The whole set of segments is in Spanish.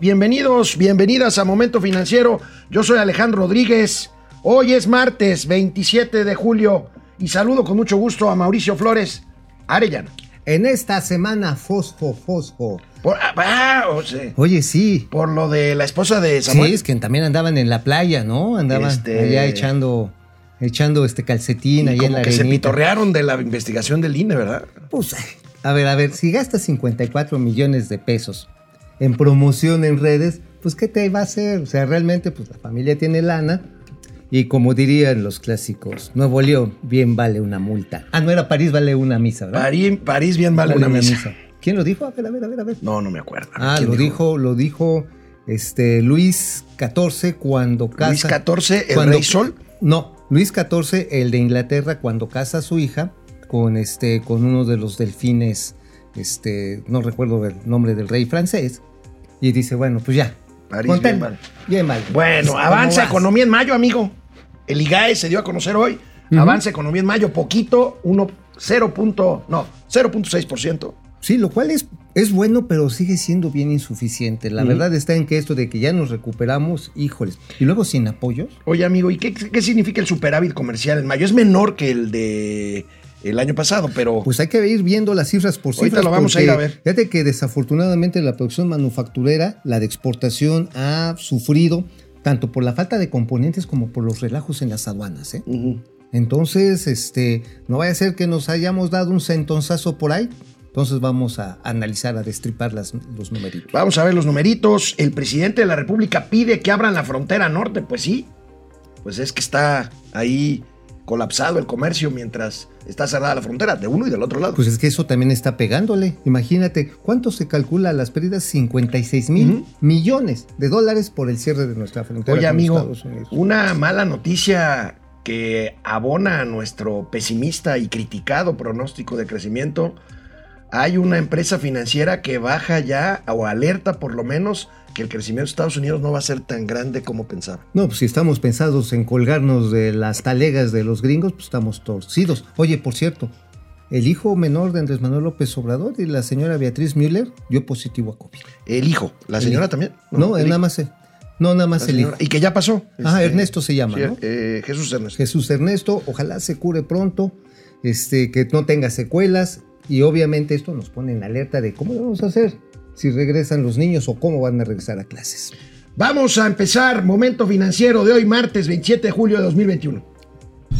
Bienvenidos, bienvenidas a Momento Financiero. Yo soy Alejandro Rodríguez. Hoy es martes 27 de julio y saludo con mucho gusto a Mauricio Flores Arellano. En esta semana, Fosfo, Fosfo. Por, ah, ah, o sea, Oye, sí. por lo de la esposa de Samuel. Sí, es que también andaban en la playa, ¿no? Andaban Este- allá echando, echando este calcetín Y ahí en la que se arenita. pitorrearon de la investigación del INE, ¿verdad? Pues, a ver, a ver, si gastas 54 millones de pesos en promoción en redes, pues ¿qué te va a hacer? O sea, realmente, pues la familia tiene lana. Y como dirían los clásicos, Nuevo León, bien vale una multa. Ah, no era París, vale una misa, ¿verdad? París, París bien vale, una misa. ¿Quién lo dijo? A ver, a ver, a ver, a ver. No, no me acuerdo. Ah, ¿Quién lo dijo, lo dijo este Luis XIV cuando casa. Luis XIV, el cuando- rey Sol. No, Luis XIV, el de Inglaterra, cuando casa a su hija con este, con uno de los delfines, este, no recuerdo el nombre del rey francés, y dice, bueno, pues ya. París, bien vale. bien vale. Bueno, ¿Cómo avanza economía en mayo, amigo. El IGAE se dio a conocer hoy. Avanza economía en mayo, poquito, 1, 0. punto- no, 0.6%. Sí, lo cual es, es bueno, pero sigue siendo bien insuficiente. La verdad está en que esto de que ya nos recuperamos, híjoles. Y luego sin apoyos. Oye, amigo, ¿y qué, qué significa el superávit comercial en mayo? Es menor que el de el año pasado, pero Pues hay que ir viendo las cifras por Ahorita cifras. lo vamos a ir a ver. Fíjate que desafortunadamente la producción manufacturera, la de exportación, ha sufrido tanto por la falta de componentes como por los relajos en las aduanas. ¿eh? Entonces, este, no vaya a ser que nos hayamos dado un sentonzazo por ahí. Entonces vamos a analizar, a destripar las- los numeritos. vamos a ver los numeritos. El presidente de la República pide que abran la frontera norte. Pues sí, pues es que está ahí colapsado el comercio mientras está cerrada la frontera, de uno y del otro lado. Pues es que eso también está pegándole. Imagínate, ¿cuánto se calcula las pérdidas? 56 mil Ujú. millones de dólares por el cierre de nuestra frontera. Oye, con amigo, Estados Unidos. una mala noticia que abona a nuestro pesimista y criticado pronóstico de crecimiento. Hay una empresa financiera que baja ya o alerta por lo menos que el crecimiento de Estados Unidos no va a ser tan grande como pensaba. No, pues si estamos pensados en colgarnos de las talegas de los gringos, pues estamos torcidos. Oye, por cierto, el hijo menor de Andrés Manuel López Obrador y la señora Beatriz Müller dio positivo a COVID. El hijo, la señora hijo. también. No, el nada más no, nada más el hijo. Y que ya pasó. Ah, Este, Ernesto se llama, sí, ¿no? eh, Jesús Ernesto. Jesús Ernesto, ojalá se cure pronto, este, que no tenga secuelas y obviamente esto nos pone en alerta de cómo lo vamos a hacer si regresan los niños o cómo van a regresar a clases. Vamos a empezar momento financiero de hoy, martes 27 de julio de 2021.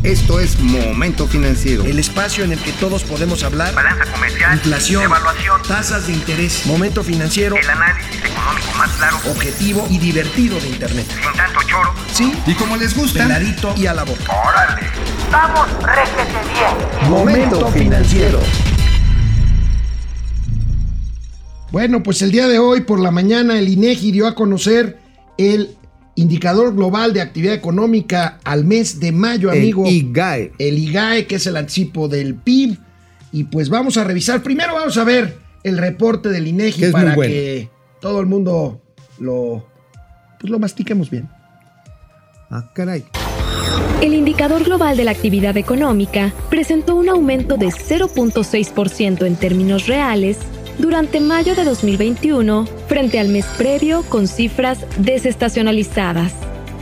Esto es Momento Financiero. El espacio en el que todos podemos hablar. balanza comercial, Inflación, evaluación, tasas de interés, momento financiero, el análisis económico más claro, objetivo y divertido de Internet. sin tanto choro. Sí, Y como les gusta, peladito y a la boca. ¡Órale! ¡Vamos, réjete bien! Momento financiero. Bueno, pues el día de hoy por la mañana el INEGI dio a conocer el indicador global de actividad económica al mes de mayo, amigo. El IGAE. el IGAE, que es el anticipo del PIB. Y pues vamos a revisar. Primero vamos a ver el reporte del INEGI es para bueno. que todo el mundo lo, pues lo mastiquemos bien. Ah, caray. El indicador global de la actividad económica presentó un aumento de 0.6% en términos reales durante mayo de 2021 frente al mes previo con cifras desestacionalizadas.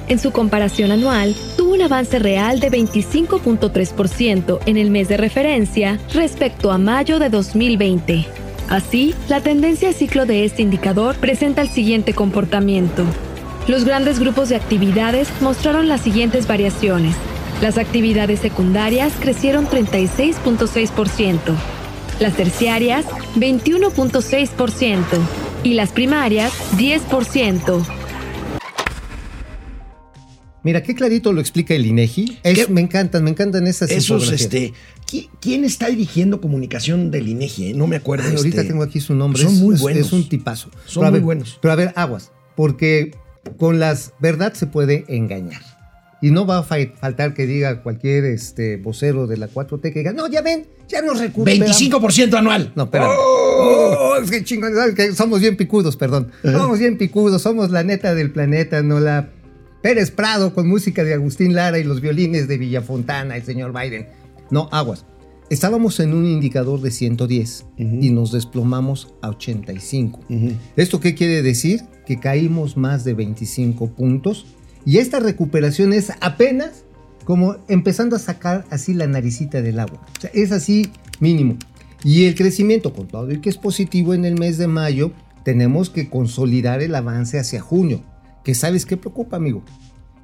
En su comparación anual, tuvo un avance real de 25.3% en el mes de referencia respecto a mayo de 2020. Así, la tendencia a ciclo de este indicador presenta el siguiente comportamiento. Los grandes grupos de actividades mostraron las siguientes variaciones. Las actividades secundarias crecieron 36.6%, las terciarias 21.6% y las primarias 10%. Mira, qué clarito lo explica el INEGI. Me encantan, me encantan esas Esos, este. ¿qui- ¿Quién está dirigiendo comunicación del INEGI? eh? No me acuerdo. Ay, ahorita este. tengo aquí su nombre. Son es, muy buenos. Es un tipazo. Son Pero muy ver, buenos. Pero a ver, aguas. Porque con las verdad se puede engañar. Y no va a fa- faltar que diga cualquier este, vocero de la 4T que diga, no, ya ven, ya nos recuperamos. 25% anual. No, espérame. Oh, es que chingón, somos bien picudos, perdón. Somos bien picudos, somos la neta del planeta, no la Pérez Prado con música de Agustín Lara y los violines de Villafontana, el señor Biden. No, aguas. estábamos en un indicador de 110 Ujú. y nos desplomamos a 85. Ujú. ¿Esto qué quiere decir? Que caímos más de 25 puntos y esta recuperación es apenas como empezando a sacar así la naricita del agua. O sea, es así mínimo. Y el crecimiento, con todo y que es positivo en el mes de mayo, tenemos que consolidar el avance hacia junio. Que sabes qué preocupa, amigo?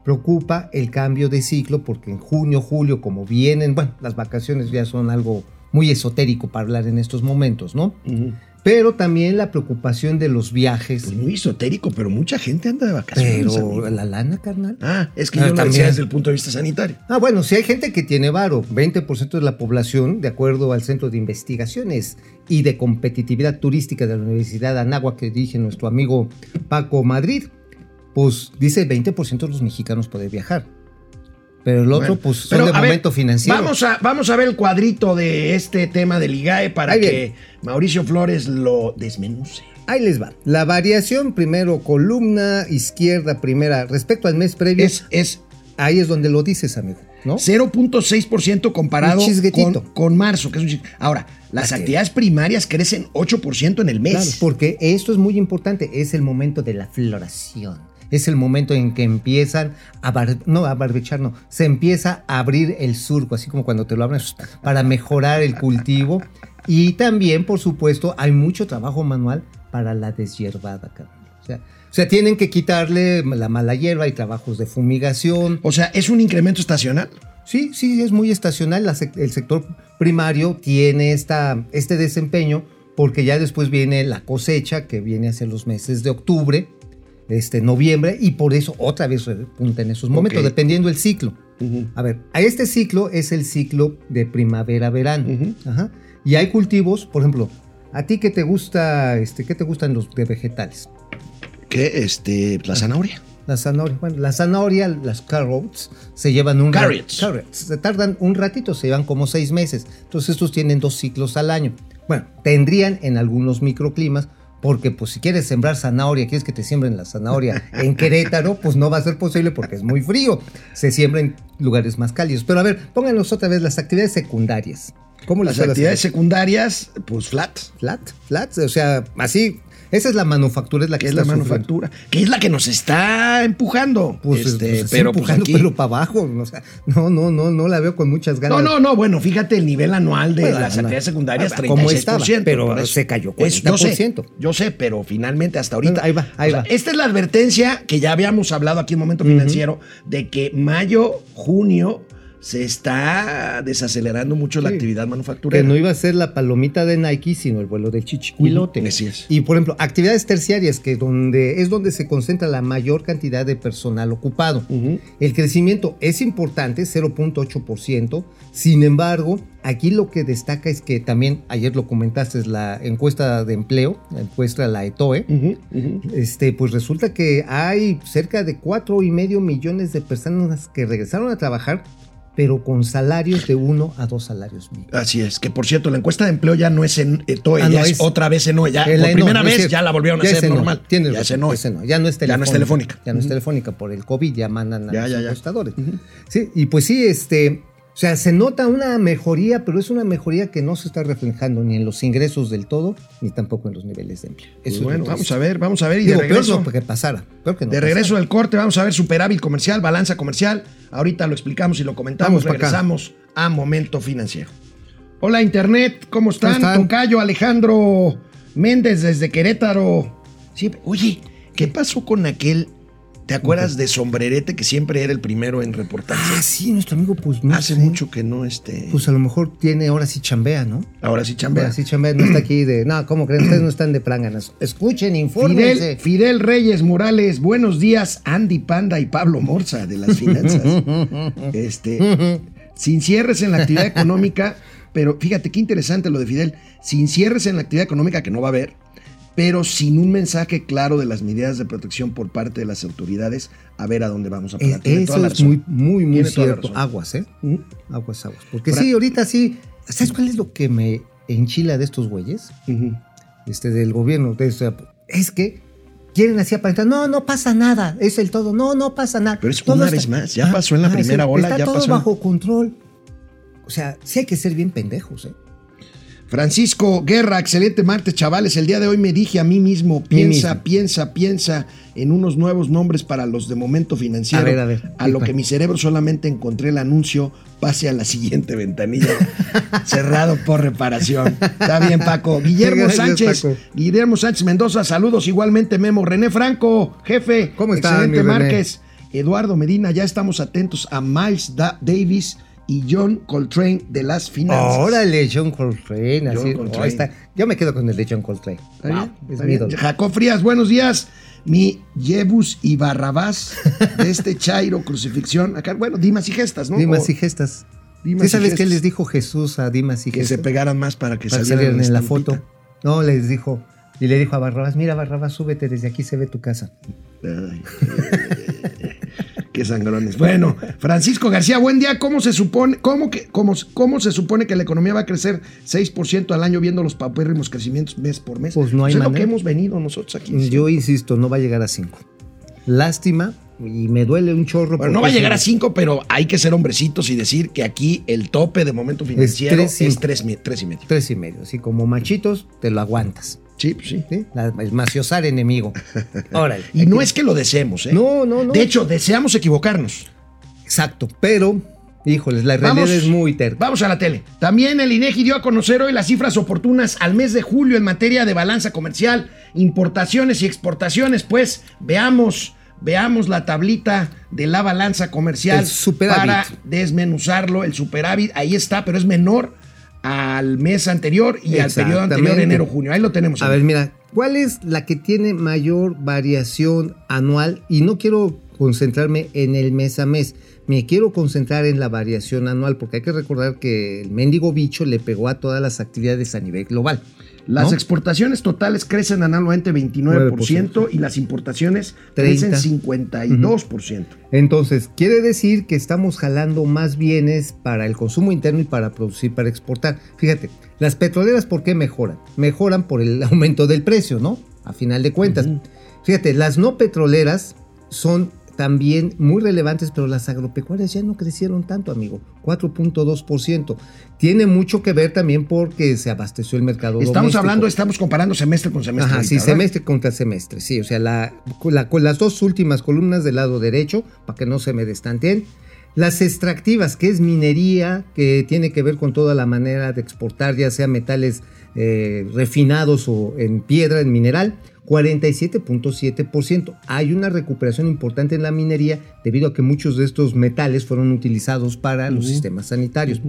Preocupa el cambio de ciclo porque en junio, julio, como vienen, bueno, las vacaciones ya son algo muy esotérico para hablar en estos momentos, ¿no? Ujú. Pero también la preocupación de los viajes. Pues muy esotérico, pero mucha gente anda de vacaciones. amigo. Pero la lana, carnal. Ah, es que Ah, yo lo decía también. desde el punto de vista sanitario. Ah, bueno, si hay gente que tiene varo, 20% de la población, de acuerdo al Centro de Investigaciones y de Competitividad Turística de la Universidad de Anáhuac, que dirige nuestro amigo Paco Madrid, pues dice 20% de los mexicanos puede viajar. Pero el otro, Bueno, pues, son pero, de ver, momento financiero. Vamos a, vamos a ver el cuadrito de este tema del IGAE para Ahí que. Mauricio Flores lo desmenuce. Ahí les va. La variación, primero, columna izquierda, primera, respecto al mes previo, Es, es ahí es donde lo dices, amigo, ¿no? 0.6% comparado con, con marzo, que es un Ahora, las actividades primarias crecen 8% en el mes. Claro, porque esto es muy importante, es el momento de la floración. Es el momento en que empiezan a bar- no a barbechar, no, se empieza a abrir el surco, así como cuando te lo abren para mejorar el cultivo. Y también, por supuesto, hay mucho trabajo manual para la deshierbada. O sea, o sea, tienen que quitarle la mala hierba, hay trabajos de fumigación, O sea, es un incremento estacional. Sí, sí, es muy estacional. El sector primario tiene esta, este desempeño porque ya después viene la cosecha que viene hacia los meses de octubre, este, noviembre, y por eso otra vez repunta en esos momentos, dependiendo del ciclo. A ver, a este ciclo es el ciclo de primavera-verano. Ujú. Ajá. Y hay cultivos, por ejemplo, ¿a ti qué te gusta, este, qué te gustan los de vegetales? Que este, la zanahoria. La zanahoria, bueno, la zanahoria, las carrots, se llevan un Carrots. carrots, se tardan un ratito, se llevan como seis meses. Entonces estos tienen dos ciclos al año. Bueno, tendrían en algunos microclimas, porque pues si quieres sembrar zanahoria, quieres que te siembren la zanahoria en Querétaro, pues no va a ser posible porque es muy frío. Se siembra en lugares más cálidos. Pero a ver, pónganos otra vez las actividades secundarias. ¿Cómo Las les actividades secundarias, pues flat. Flat, flat, o sea, así. Esa es la manufactura, es la que es la sufriendo. manufactura, que es la que nos está empujando. Pues, Este, pues, pero pues, empujando pero para abajo. o sea, no, no, no, no la veo con muchas ganas. No, no, no, bueno, fíjate el nivel anual de Bueno, las no. actividades secundarias, Ah, 36%. ¿cómo estaba? Pero se cayó Es- yo sé, 40%. yo sé, pero finalmente hasta ahorita. Bueno, ahí va, ahí o sea, va. Esta es la advertencia que ya habíamos hablado aquí en Momento Financiero de que mayo, junio se está desacelerando mucho la actividad manufacturera. Que no iba a ser la palomita de Nike, sino el vuelo del chichicuilote. Es. Y por ejemplo, actividades terciarias, que donde, es donde se concentra la mayor cantidad de personal ocupado. El crecimiento es importante, 0.8%. Sin embargo, aquí lo que destaca es que también, ayer lo comentaste, es la encuesta de empleo, la encuesta de la ETOE. Ujú. Este, pues resulta que hay cerca de cuatro y medio millones de personas que regresaron a trabajar, pero con salarios de uno a dos salarios mínimos. Así es, que por cierto, la encuesta de empleo ya no es en ETOE, Ah, ya no, es, es- otra vez en OE. Ya, por primera no vez ya la volvieron a Ya hacer normal. Tienes ya razón, ENO, Ya no es Ya telefónica. no es telefónica. Ya no es telefónica por el COVID, ya mandan a Ya, los ya, ya. encuestadores. Sí, y pues sí, este, o sea, se nota una mejoría, pero es una mejoría que no se está reflejando ni en los ingresos del todo, ni tampoco en los niveles de empleo. Pues Eso bueno, vamos a ver, vamos a ver. Y Digo, de regreso, peor no que pasara. peor que no de pasara. regreso del corte, vamos a ver superávit comercial, balanza comercial. Ahorita lo explicamos y lo comentamos. Vamos. Regresamos a Momento Financiero. Hola, Internet, ¿cómo están? ¿Cómo están? Tocayo Alejandro Méndez desde Querétaro. Sí, oye, ¿qué pasó con aquel? ¿Te acuerdas de Sombrerete que siempre era el primero en reportarse? Ah, sí, nuestro amigo, pues no Hace sé. mucho que no este. Pues a lo mejor tiene, ahora sí chambea, ¿no? ahora sí chambea. Ahora sí chambea, no está aquí de, no, ¿cómo creen? Ustedes no están de pránganas. Escuchen, Fidel, infórmense. Fidel Reyes Morales, buenos días, Andy Panda y Pablo Morza de las finanzas. este, sin cierres en la actividad económica, pero fíjate qué interesante lo de Fidel, sin cierres en la actividad económica que no va a haber, pero sin un mensaje claro de las medidas de protección por parte de las autoridades, a ver a dónde vamos a parar. Eh, toda Eso es muy, muy, muy cierto. Aguas, ¿eh? Mm. Aguas, aguas. Porque sí, ahorita sí. ¿Sabes cuál es lo que me enchila de estos güeyes? Este, del gobierno. de ese- es que quieren así aparentar. No, no pasa nada. Es el todo. No, no pasa nada. Pero es Todo una está- vez más, ya pasó en la es primera el- ola, Está ya todo pasó en- bajo control. O sea, sí hay que ser bien pendejos, ¿eh? Francisco Guerra, excelente martes, chavales. El día de hoy me dije a mí mismo, piensa, mismo. piensa, piensa en unos nuevos nombres para los de momento financiero. A ver, a ver. A lo que mi cerebro solamente encontré el anuncio, pase a la siguiente ventanilla. cerrado por reparación. Está bien, Paco. Guillermo Gracias, Sánchez, Paco. Guillermo Sánchez Mendoza, saludos igualmente, Memo. René Franco, jefe. ¿Cómo está, Excelente? Márquez. Eduardo Medina, ya estamos atentos a Miles Da- Davis y John Coltrane de las finanzas. Órale, John Coltrane. Así, John Coltrane. oh, está. Yo me quedo con el de John Coltrane. ¿Está Wow, bien? es Está mi bien. Jacob Frías, buenos días. Mi Jebus y Barrabás de este Chairo crucifixión. Acá, bueno, Dimas y gestas, ¿no? Dimas y gestas. Dimas ¿Sí y sabes qué les dijo Jesús a Dimas y Que se gestas? pegaran más para que Para que salieran en la foto. No, les dijo. Y le dijo a Barrabás, mira Barrabás, súbete, desde aquí se ve tu casa. Ay, Qué sangrones. Bueno, Francisco García, buen día. ¿Cómo se supone, cómo que, cómo, cómo se supone que la economía va a crecer 6% al año viendo los papérrimos crecimientos mes por mes? Pues no hay es lo manera. que hemos venido nosotros aquí. Yo insisto, no va a llegar a 5. Lástima, y me duele un chorro. Bueno, no va a es llegar a 5, pero hay que ser hombrecitos y decir que aquí el tope de momento financiero es cinco. 3 tres y medio. Tres y medio. Así como machitos, te lo aguantas. Sí, pues sí. ¿sí? La- el maciosar enemigo. Órale. Y no es que lo deseemos, ¿eh? No, no, no. De hecho, deseamos equivocarnos. Exacto, pero, híjoles, la realidad Vamos. es muy terca. Vamos a la tele. También el INEGI dio a conocer hoy las cifras oportunas al mes de julio en materia de balanza comercial, importaciones y exportaciones. Pues veamos, veamos la tablita de la balanza comercial superávit. para desmenuzarlo. El superávit ahí está, pero es menor al mes anterior y al periodo anterior, enero-junio. Ahí lo tenemos. A ver, mira, ¿cuál es la que tiene mayor variación anual? Y no quiero concentrarme en el mes a mes, me quiero concentrar en la variación anual, porque hay que recordar que el mendigo bicho le pegó a todas las actividades a nivel global. Las ¿no? exportaciones totales crecen anualmente 29% y las importaciones 30. crecen 52%. Entonces, quiere decir que estamos jalando más bienes para el consumo interno y para producir, para exportar. Fíjate, las petroleras, ¿por qué mejoran? Mejoran por el aumento del precio, ¿no? A final de cuentas. Fíjate, las no petroleras son también muy relevantes, pero las agropecuarias ya no crecieron tanto, amigo. 4.2%. Tiene mucho que ver también porque se abasteció el mercado Estamos doméstico. hablando, estamos comparando semestre con semestre. Ajá, ahorita, sí, ¿verdad? semestre contra semestre, sí, o sea, la, la- con las dos últimas columnas del lado derecho, para que no se me destanteen. Las extractivas, que es minería, que tiene que ver con toda la manera de exportar, ya sea metales eh, refinados o en piedra, en mineral, 47.7%. Hay una recuperación importante en la minería debido a que muchos de estos metales fueron utilizados para los sistemas sanitarios.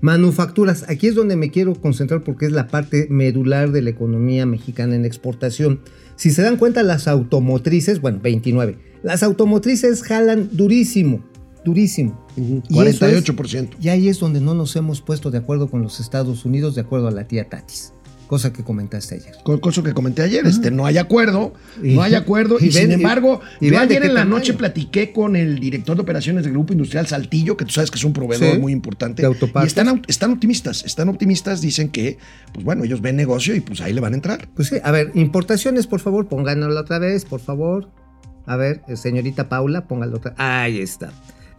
Manufacturas, aquí es donde me quiero concentrar porque es la parte medular de la economía mexicana en exportación. Si se dan cuenta, las automotrices, bueno, 29, las automotrices jalan durísimo, durísimo. Y eso es- 48%. y ahí es donde no nos hemos puesto de acuerdo con los Estados Unidos, de acuerdo a la tía Tatis, cosa que comentaste ayer. Cosa que comenté ayer, este, no hay acuerdo, Y- no hay acuerdo, y, y ven- sin embargo, y yo ayer en la tamaño. noche platiqué con el director de operaciones del Grupo Industrial Saltillo, que tú sabes que es un proveedor Sí, muy importante, de y están, optimistas, están optimistas, dicen que, pues bueno, ellos ven negocio y pues ahí le van a entrar. Pues sí, a ver, importaciones, por favor, pónganlo otra vez, por favor. A ver, eh, señorita Paula, póngalo otra. Ahí está.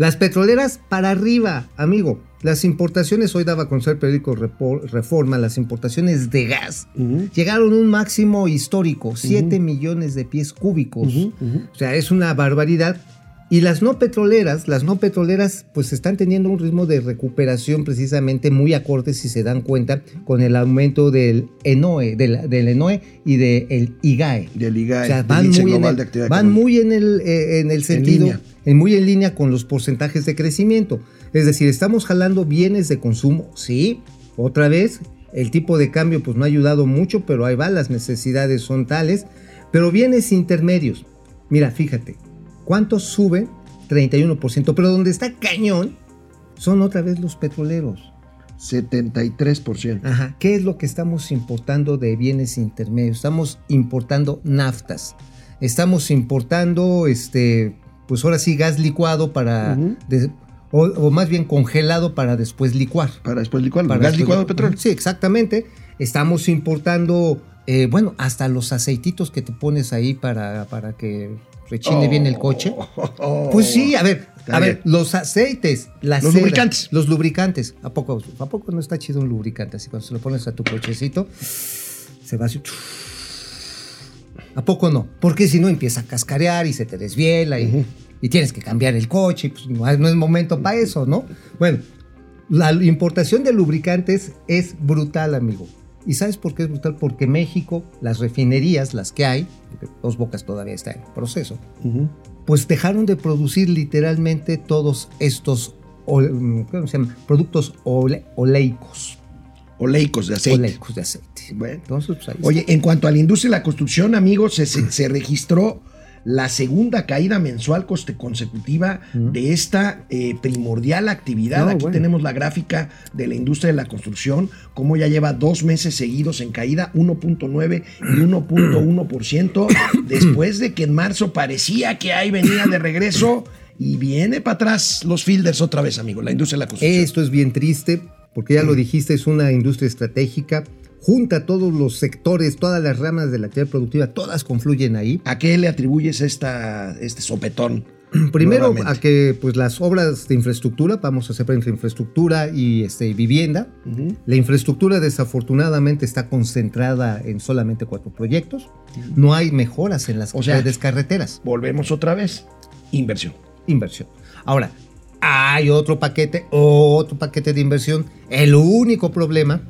Las petroleras para arriba, amigo. Las importaciones, hoy daba a conocer el periódico Reforma, las importaciones de gas llegaron a un máximo histórico, 7 millones de pies cúbicos. O sea, es una barbaridad. Y las no petroleras, las no petroleras, pues están teniendo un ritmo de recuperación precisamente muy acorde, si se dan cuenta, con el aumento del ENOE, del, del ENOE y del IGAE. Del IGAE, O sea, van, muy en, el, de Actividad van Económica. muy en el, eh, en el sentido, en muy en línea con los porcentajes de crecimiento. Es decir, estamos jalando bienes de consumo, sí, otra vez, el tipo de cambio pues no ha ayudado mucho, pero ahí va, las necesidades son tales, pero bienes intermedios. Mira, fíjate, ¿cuánto sube? 31%, pero donde está cañón son otra vez los petroleros. 73%. Ajá. ¿Qué es lo que estamos importando de bienes intermedios? Estamos importando naftas. Estamos importando, este, pues ahora sí, gas licuado para, de- o, o más bien congelado para después licuar. Para después licuarlo. Para Gas después licuado de licuar. petróleo. Sí, exactamente. Estamos importando eh, bueno, hasta los aceititos que te pones ahí para, para que rechine bien el coche. Oh. Pues sí, a ver, a bien. ver, los aceites, las Los lubricantes. Los lubricantes. ¿A poco, ¿A poco no está chido un lubricante? Así cuando se lo pones a tu cochecito, se va así. ¿A poco no? Porque si no empieza a cascarear y se te desviela y, y tienes que cambiar el coche, pues no, no es momento para eso, ¿no? Bueno, la importación de lubricantes es brutal, amigo. ¿Y sabes por qué es brutal? Porque México, las refinerías, las que hay, porque Dos Bocas todavía está en proceso, pues dejaron de producir literalmente todos estos ol- ¿cómo se llama? productos ole- oleicos. Oleicos de aceite. Oleicos de aceite. Bueno. Entonces, pues. Oye, en cuanto a la industria de la construcción, amigos, se, se- se registró la segunda caída mensual coste consecutiva de esta eh, primordial actividad. No, Aquí bueno. tenemos la gráfica de la industria de la construcción, como ya lleva dos meses seguidos en caída, 1.9 y 1.1%, después de que en marzo parecía que ahí venía de regreso y viene para atrás los fielders otra vez, amigo, la industria de la construcción. Esto es bien triste, porque ya lo dijiste, es una industria estratégica. Junta todos los sectores, todas las ramas de la actividad productiva, todas confluyen ahí. ¿A qué le atribuyes esta, este sopetón? Primero nuevamente? a que pues las obras de infraestructura, vamos a separar entre infraestructura y este, vivienda. La infraestructura desafortunadamente está concentrada en solamente cuatro proyectos. No hay mejoras en las O sea- redes carreteras. Volvemos otra vez. Inversión. Inversión. Ahora, hay otro paquete, otro paquete de inversión. El único problema,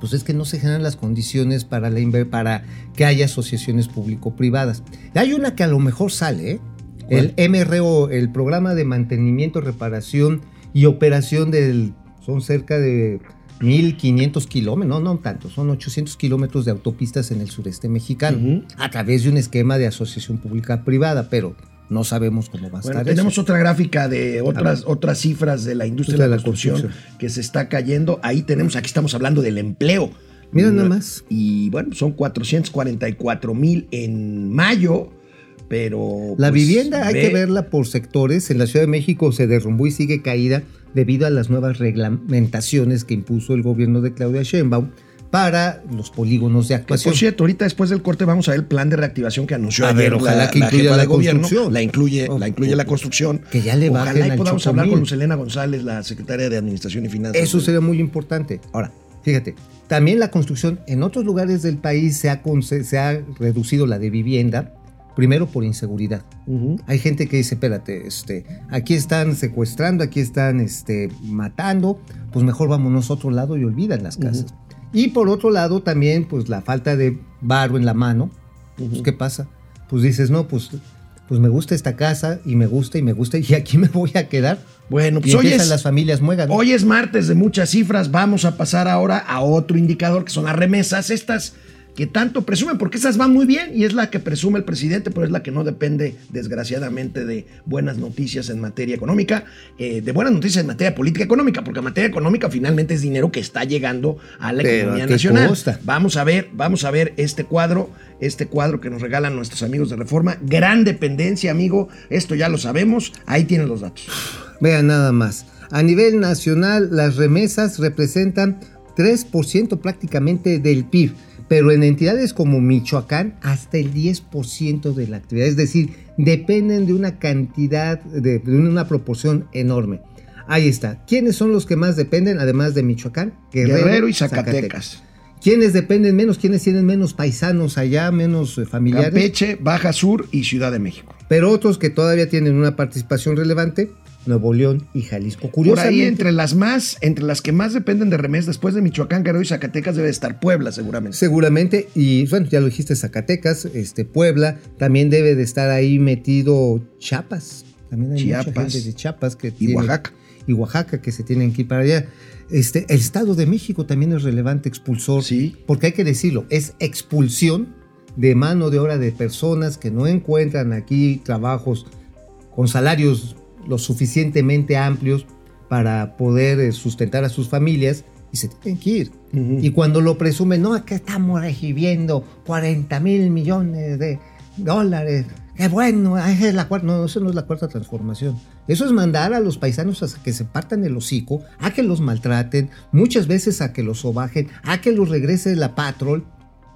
pues es que no se generan las condiciones para, la inver- para que haya asociaciones público-privadas. Hay una que a lo mejor sale, ¿eh? el MRO, el Programa de Mantenimiento, Reparación y Operación del... Son cerca de 1.500 kilómetros, no, no tanto, son 800 kilómetros de autopistas en el sureste mexicano, a través de un esquema de asociación pública-privada, pero no sabemos cómo va a Bueno, estar tenemos eso. otra gráfica de otras, otras cifras de la industria de la, construcción, que se está cayendo. Ahí tenemos, aquí estamos hablando del empleo. Mira nada más. Y bueno, son 444 mil en mayo, pero... La pues, vivienda hay ve- que verla por sectores. En la Ciudad de México se derrumbó y sigue caída debido a las nuevas reglamentaciones que impuso el gobierno de Claudia Sheinbaum para los polígonos de actuación. por cierto, ahorita después del corte vamos a ver el plan de reactivación que anunció A ayer ver, ojalá la, que incluya la de gobierno. construcción. La incluye, Oh, la incluye la construcción. que ya le bajen Ojalá y podamos hablar con. Lucelena González, la secretaria de Administración y Finanzas. Eso sería muy importante. Ahora, fíjate, también la construcción en otros lugares del país se ha, conce- se ha reducido la de vivienda, primero por inseguridad. Hay gente que dice, espérate, este, aquí están secuestrando, aquí están este, matando, pues mejor vámonos a otro lado y olvidan las casas. Y por otro lado también, pues la falta de varo en la mano, pues ¿qué pasa? Pues dices, no, pues, pues me gusta esta casa y me gusta y me gusta y aquí me voy a quedar. Bueno, Y pues hoy empiezan es, las familias muegan. Hoy es martes de muchas cifras. Vamos a pasar ahora a otro indicador que son las remesas. Estas que tanto presumen, porque esas van muy bien y es la que presume el presidente, pero es la que no depende, desgraciadamente, de buenas noticias en materia económica, eh, de buenas noticias en materia política económica, porque materia económica finalmente es dinero que está llegando a la Pero, economía ¿a qué nacional. costa? Vamos a ver, vamos a ver este cuadro, este cuadro que nos regalan nuestros amigos de Reforma. Gran dependencia, amigo. Esto ya lo sabemos. Ahí tienen los datos. Vean nada más. A nivel nacional, las remesas representan 3% prácticamente del PIB, pero en entidades como Michoacán, hasta el 10% de la actividad. Es decir, dependen de una cantidad, de, de una proporción enorme. Ahí está. ¿Quiénes son los que más dependen, además de Michoacán? Guerrero, y Zacatecas. ¿Quiénes dependen menos? ¿Quiénes tienen menos paisanos allá, menos eh, familiares? Campeche, Baja Sur y Ciudad de México. Pero otros que todavía tienen una participación relevante, Nuevo León y Jalisco. Por ahí, Curiosamente, entre las más, entre las que más dependen de remesas después de Michoacán, Guerrero y Zacatecas, debe estar Puebla, seguramente. seguramente, y bueno, ya lo dijiste, Zacatecas, este, Puebla, también debe de estar ahí metido Chiapas. También hay mucha Chiapas. gente de Chiapas que Y tiene- Oaxaca. Y Oaxaca que se tienen que ir para allá. Este, el Estado de México también es relevante expulsor. Sí. Porque hay que decirlo, es expulsión de mano de obra de personas que no encuentran aquí trabajos con salarios lo suficientemente amplios para poder eh, sustentar a sus familias y se tienen que ir. Ujú. Y cuando lo presumen, no, acá estamos recibiendo 40 mil millones de dólares. Qué bueno, es la cuarta. No, eso no es la cuarta transformación. Eso es mandar a los paisanos a que se partan el hocico, a que los maltraten, muchas veces a que los sobajen, a que los regrese la patrol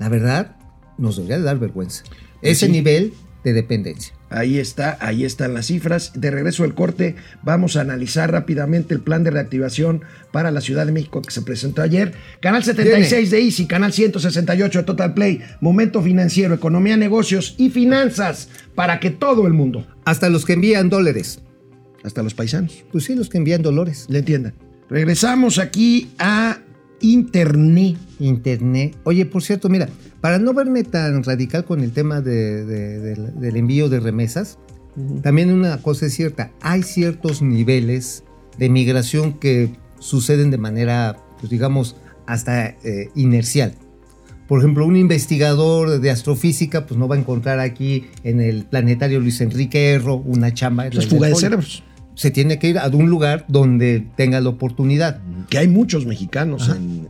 la verdad, nos debería de dar vergüenza. Ese sí. nivel de dependencia. Ahí está, ahí están las cifras. De regreso al corte, vamos a analizar rápidamente el plan de reactivación para la Ciudad de México que se presentó ayer. Canal 76 de Easy, canal 168 de Total Play, Momento Financiero, Economía, Negocios y Finanzas para que todo el mundo, Hasta los que envían dólares. Hasta los paisanos, Pues sí, los que envían dolores. le entiendan. Regresamos aquí a Internet. Internet. Oye, por cierto, mira, para no verme tan radical con el tema de- de- de- del envío de remesas, también una cosa es cierta, hay ciertos niveles de migración que suceden de manera, pues digamos, hasta eh, inercial. Por ejemplo, un investigador de astrofísica, pues no va a encontrar aquí en el planetario Luis Enrique Erro una chamba. Es del fuga de cerebros. Se tiene que ir a un lugar donde tenga la oportunidad. Que hay muchos mexicanos Ajá. en,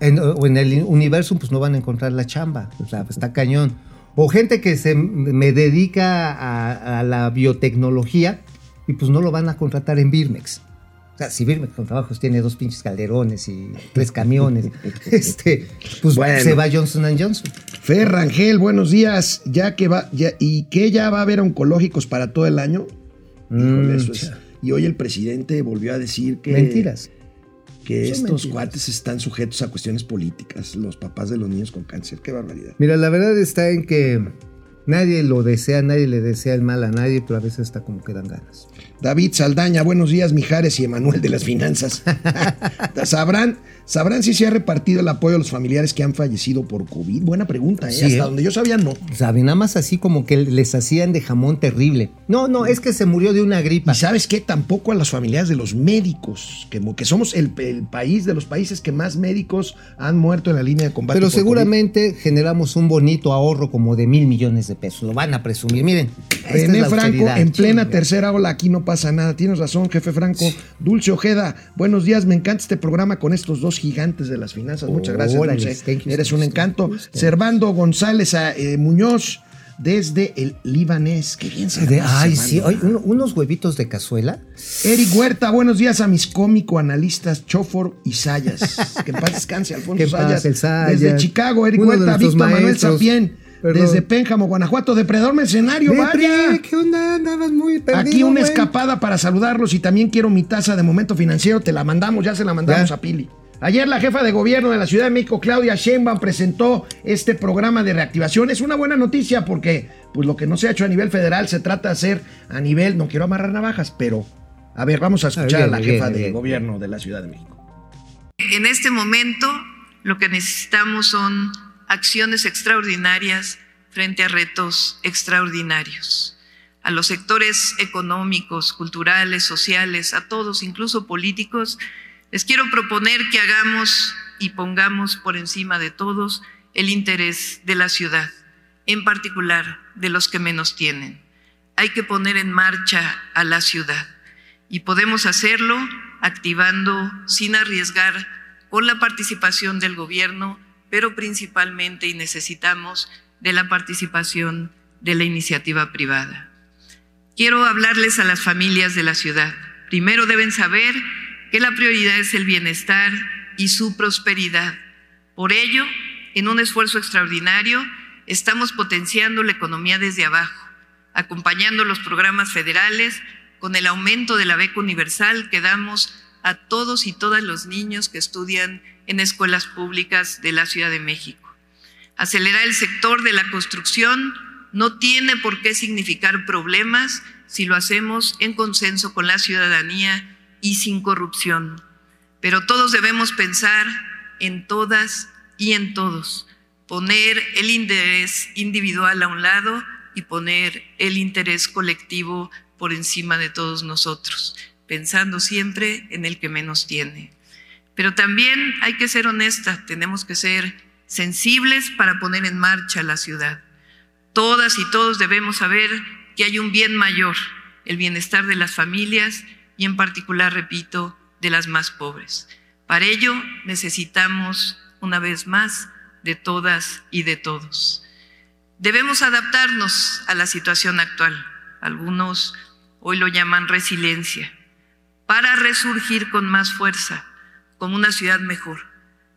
En, o en el universo, pues no van a encontrar la chamba. O sea, está cañón. O gente que se me dedica a, a la biotecnología y pues no lo van a contratar en Birmex. O sea, si Birmex con trabajos tiene dos pinches calderones y tres camiones, este, pues Bueno. se va Johnson Johnson. Fer Rangel, buenos días. Ya que va, ya, ¿y que ya va a haber oncológicos para todo el año? Híjole, Mm, eso es-. Y hoy el presidente volvió a decir que, Mentiras. que Son estos mentiras. cuates están sujetos a cuestiones políticas, los papás de los niños con cáncer. Qué barbaridad. Mira, la verdad está en que nadie lo desea, nadie le desea el mal a nadie, pero a veces está como que dan ganas. David Saldaña, buenos días, Mijares y Emanuel de las Finanzas. ¿Sabrán, ¿Sabrán si se ha repartido el apoyo a los familiares que han fallecido por COVID? Buena pregunta, ¿eh? Sí, Hasta ¿eh? donde yo sabía, no. ¿Saben? Nada más así como que les hacían de jamón terrible. No, no, es que se murió de una gripa. Y sabes qué, tampoco a las familiares de los médicos, que, que somos el, el país de los países que más médicos han muerto en la línea de combate. Pero por seguramente generamos un bonito ahorro como de mil millones de pesos. Lo van a presumir. Miren. René Franco, en plena tercera ola, aquí no pasa nada. Tienes razón, jefe Franco. Dulce Ojeda, buenos días. Me encanta este programa con estos dos gigantes de las finanzas. Muchas gracias, Dulce. you, Eres un encanto. Servando González eh, Muñoz, desde el libanés. Qué bien se De- pasa, ay, sí, ay, uno- unos huevitos de cazuela. Eric Huerta, buenos días a mis cómico analistas Chofor y Sayas. Que en paz descanse, Alfonso Sayas. Desde Chicago, Eric Huerta, Víctor Manuel. Sapien. Perdón. Desde Pénjamo, Guanajuato, Depredador Mercenario, vaya. ¿Qué onda? Andabas muy perdido. Aquí una güey. escapada para saludarlos y también quiero mi taza de momento financiero. Te la mandamos, ya se la mandamos Ya. a Pili. Ayer la jefa de gobierno de la Ciudad de México, Claudia Sheinbaum, presentó este programa de reactivación. Es una buena noticia porque pues lo que no se ha hecho a nivel federal se trata de hacer a nivel, no quiero amarrar navajas, pero a ver, vamos a escuchar bien, a la bien, jefa de bien. gobierno de la Ciudad de México. En este momento lo que necesitamos son acciones extraordinarias frente a retos extraordinarios. A los sectores económicos, culturales, sociales, a todos, incluso políticos, les quiero proponer que hagamos y pongamos por encima de todos el interés de la ciudad, en particular de los que menos tienen. Hay que poner en marcha a la ciudad y podemos hacerlo activando sin arriesgar con la participación del gobierno, pero principalmente y necesitamos de la participación de la iniciativa privada. Quiero hablarles a las familias de la ciudad. Primero deben saber que la prioridad es el bienestar y su prosperidad. Por ello, en un esfuerzo extraordinario, estamos potenciando la economía desde abajo, acompañando los programas federales con el aumento de la beca universal que damos a todos y todas los niños que estudian en escuelas públicas de la Ciudad de México. Acelerar el sector de la construcción no tiene por qué significar problemas si lo hacemos en consenso con la ciudadanía y sin corrupción. Pero todos debemos pensar en todas y en todos, poner el interés individual a un lado y poner el interés colectivo por encima de todos nosotros, pensando siempre en el que menos tiene. Pero también hay que ser honesta, tenemos que ser sensibles para poner en marcha la ciudad. Todas y todos debemos saber que hay un bien mayor, el bienestar de las familias y en particular, repito, de las más pobres. Para ello necesitamos, una vez más, de todas y de todos. Debemos adaptarnos a la situación actual. Algunos hoy lo llaman resiliencia, para resurgir con más fuerza, como una ciudad mejor.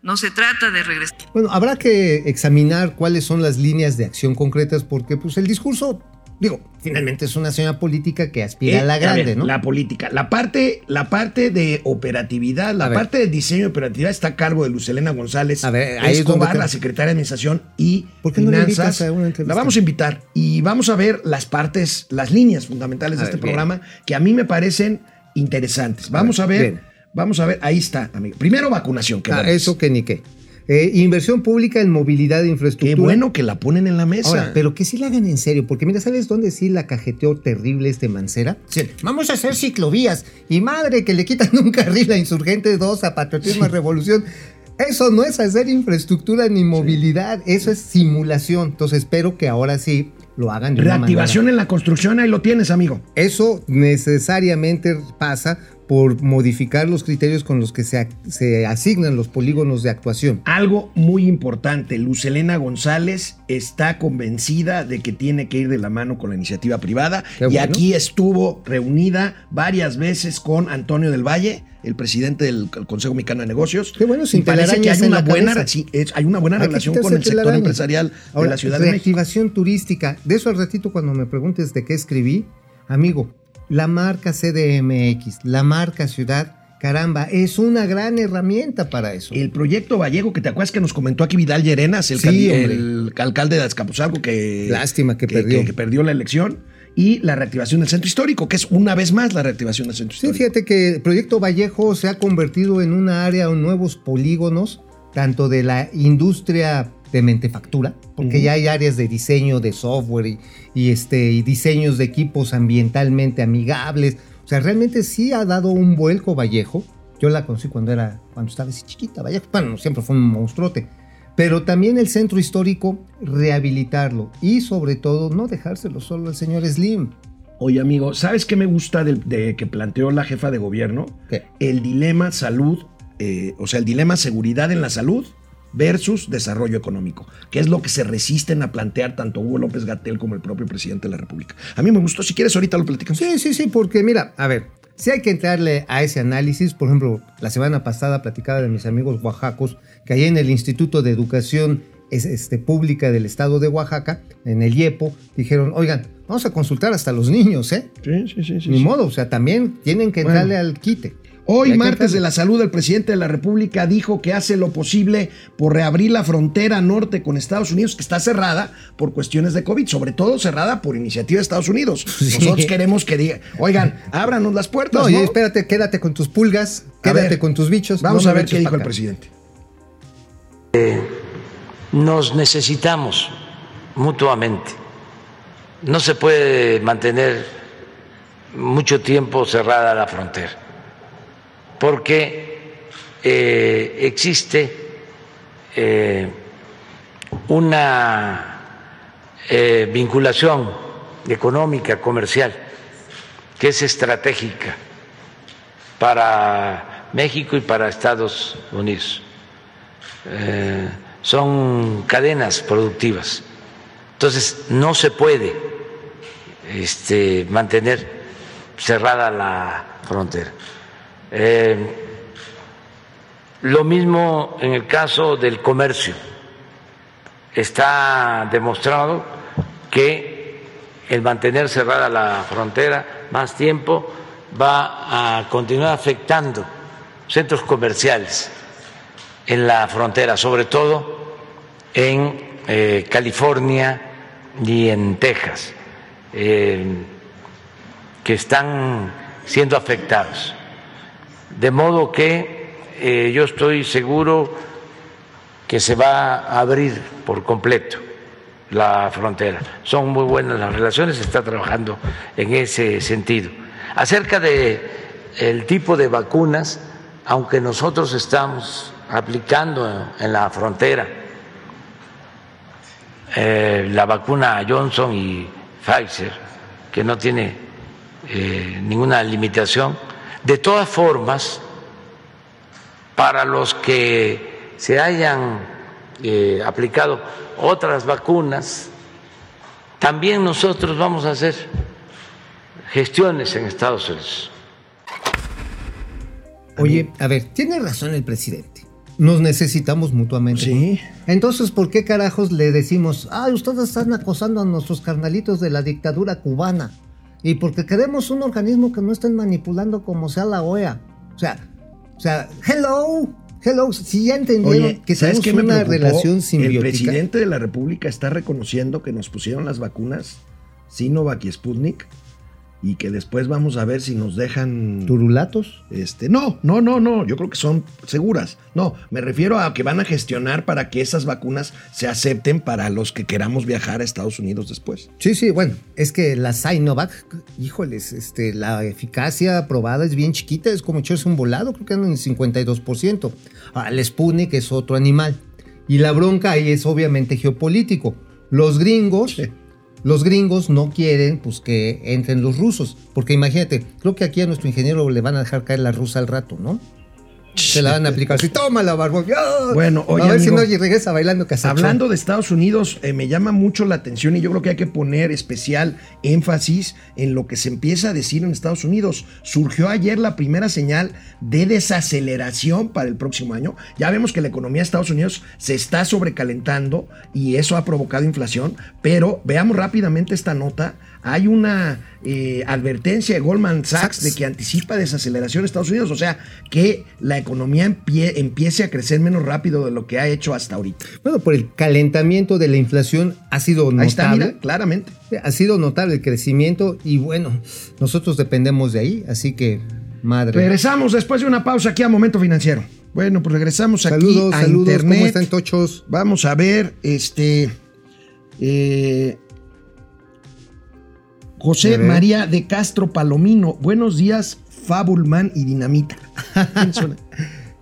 No se trata de regresar. Bueno, habrá que examinar cuáles son las líneas de acción concretas porque pues el discurso, digo, finalmente es una señora política que aspira Eh, a la a grande, ver, ¿no? La política. La parte, la parte de operatividad, la A ver. parte de diseño de operatividad está a cargo de Lucelena González A ver, ahí es Escobar, donde- la secretaria de Administración y ¿Por qué no la Finanzas. a una la vamos a invitar y vamos a ver las partes, las líneas fundamentales A de ver, este bien. programa que a mí me parecen interesantes. Vamos a ver, ver, bien. Vamos a ver, ahí está, amigo. Primero vacunación, que Ah, eso que ni qué. Eh, inversión pública en movilidad de infraestructura. Qué bueno que la ponen en la mesa. Ahora, pero que sí la hagan en serio, porque mira, ¿sabes dónde sí la cajeteó terrible este Mancera? Sí, vamos a hacer ciclovías y madre que le quitan un carril a Insurgente 2 a Patriotismo a Revolución. Eso no es hacer infraestructura ni movilidad, eso es simulación. Entonces espero que ahora sí lo hagan de una Reactivación manera. en la construcción, ahí lo tienes, amigo. Eso necesariamente pasa por modificar los criterios con los que se, se asignan los polígonos de actuación. Algo muy importante, Lucelena González está convencida de que tiene que ir de la mano con la iniciativa privada Qué y bueno. aquí estuvo reunida varias veces con Antonio del Valle, el presidente del Consejo Mexicano de Negocios. Qué bueno, sin y parece que hay una buena, cabeza. sí, es- hay una buena Hay relación con el sector empresarial Ahora, de la Ciudad de México. reactivación turística. De eso al ratito cuando me preguntes de qué escribí, amigo, la marca CDMX, la marca Ciudad, caramba, es una gran herramienta para eso. El proyecto Vallejo, que te acuerdas que nos comentó aquí Vidal Llerenas, el, Sí, el alcalde de Azcapotzalco, que, Lástima que perdió. que perdió la elección, y la reactivación del centro histórico, que es una vez más la reactivación del centro Sí, histórico. fíjate que el proyecto Vallejo se ha convertido en una área o nuevos polígonos, tanto de la industria de mentefactura, porque ya hay áreas de diseño de software y, y, este, y diseños de equipos ambientalmente amigables. O sea, realmente sí ha dado un vuelco Vallejo. Yo la conocí cuando era, cuando estaba así chiquita, Vallejo. Bueno, siempre fue un monstruote. Pero también el centro histórico, rehabilitarlo y sobre todo no dejárselo solo al señor Slim. Oye, amigo, ¿sabes qué me gusta de, que planteó la jefa de gobierno? ¿Qué? El dilema salud, eh, o sea, el dilema seguridad en la salud versus desarrollo económico, que es lo que se resisten a plantear tanto Hugo López Gatel como el propio presidente de la República. A mí me gustó, si quieres ahorita lo platicamos. Sí, sí, sí, porque mira, a ver, si hay que entrarle a ese análisis, por ejemplo, la semana pasada platicaba de mis amigos oaxacos, que ahí en el Instituto de Educación es- este, Pública del Estado de Oaxaca, en el IEPO, dijeron, oigan, vamos a consultar hasta los niños, ¿eh? Sí, sí, sí. sí, Ni sí. modo, o sea, también tienen que Bueno. entrarle al quite. Hoy, martes de la salud, el presidente de la República dijo que hace lo posible por reabrir la frontera norte con Estados Unidos, que está cerrada por cuestiones de COVID, sobre todo cerrada por iniciativa de Estados Unidos. Sí. Nosotros queremos que diga, oigan, ábranos las puertas. No, ¿no? y espérate, quédate con tus pulgas, quédate ver, con tus bichos. Vamos no a ver qué dijo el presidente. nos necesitamos mutuamente. No se puede mantener mucho tiempo cerrada la frontera, porque eh, existe eh, una eh, vinculación económica, comercial, que es estratégica para México y para Estados Unidos. Son cadenas productivas. Entonces, no se puede este, mantener cerrada la frontera. Eh, lo mismo en el caso del comercio. Está demostrado que el mantener cerrada la frontera más tiempo va a continuar afectando centros comerciales en la frontera, sobre todo en eh, California y en Texas, eh, que están siendo afectados. De modo que eh, yo estoy seguro que se va a abrir por completo la frontera. Son muy buenas las relaciones, se está trabajando en ese sentido. Acerca de el tipo de vacunas, aunque nosotros estamos aplicando en la frontera eh, la vacuna Johnson y Pfizer, que no tiene eh, ninguna limitación, de todas formas, para los que se hayan eh, aplicado otras vacunas, también nosotros vamos a hacer gestiones en Estados Unidos. Oye, a ver, tiene razón el presidente. nos necesitamos mutuamente. Sí. Entonces, ¿por qué carajos le decimos, ay, ustedes están acosando a nuestros carnalitos de la dictadura cubana? Y porque queremos un organismo que no estén manipulando como sea la OEA. O sea, o sea, hello, hello, si ya entendieron Oye, que ¿sabes tenemos una relación El simbiótica. presidente de la República está reconociendo que nos pusieron las vacunas Sinovac y Sputnik y que después vamos a ver si nos dejan ¿Turulatos? Este, no, no, no, no, yo creo que son seguras. No, me refiero a que van a gestionar para que esas vacunas se acepten para los que queramos viajar a Estados Unidos después. Sí, sí, bueno, es que la Sinovac, híjoles, este, la eficacia probada es bien chiquita, es como echarse un volado, creo que andan en el 52%. Ahora, el Sputnik es otro animal. Y la bronca ahí es obviamente geopolítico. Los gringos, Sí. Los gringos no quieren pues que entren los rusos, porque imagínate, creo que aquí a nuestro ingeniero le van a dejar caer la rusa al rato, ¿no? Se la van a aplicar así, toma la barba. Bueno, oye, a ver si no regresa bailando casachón. Hablando de Estados Unidos, eh, me llama mucho la atención y yo creo que hay que poner especial énfasis en lo que se empieza a decir en Estados Unidos. Surgió ayer la primera señal de desaceleración para el próximo año. Ya vemos que la economía de Estados Unidos se está sobrecalentando y eso ha provocado inflación, pero veamos rápidamente esta nota. Hay una eh, advertencia de Goldman Sachs de que anticipa desaceleración en Estados Unidos, o sea, que la economía empie- empiece a crecer menos rápido de lo que ha hecho hasta ahorita. Bueno, por el calentamiento de la inflación ha sido Ahí está, notable. mira, claramente. Ha sido notable el crecimiento y bueno, nosotros dependemos de ahí, así que madre. Regresamos después de una pausa aquí a Momento Financiero. Bueno, pues regresamos aquí saludos, a saludos, internet. ¿cómo están tochos? Vamos a ver, este. eh, José. María de Castro Palomino. Buenos días, Fabulman y Dinamita.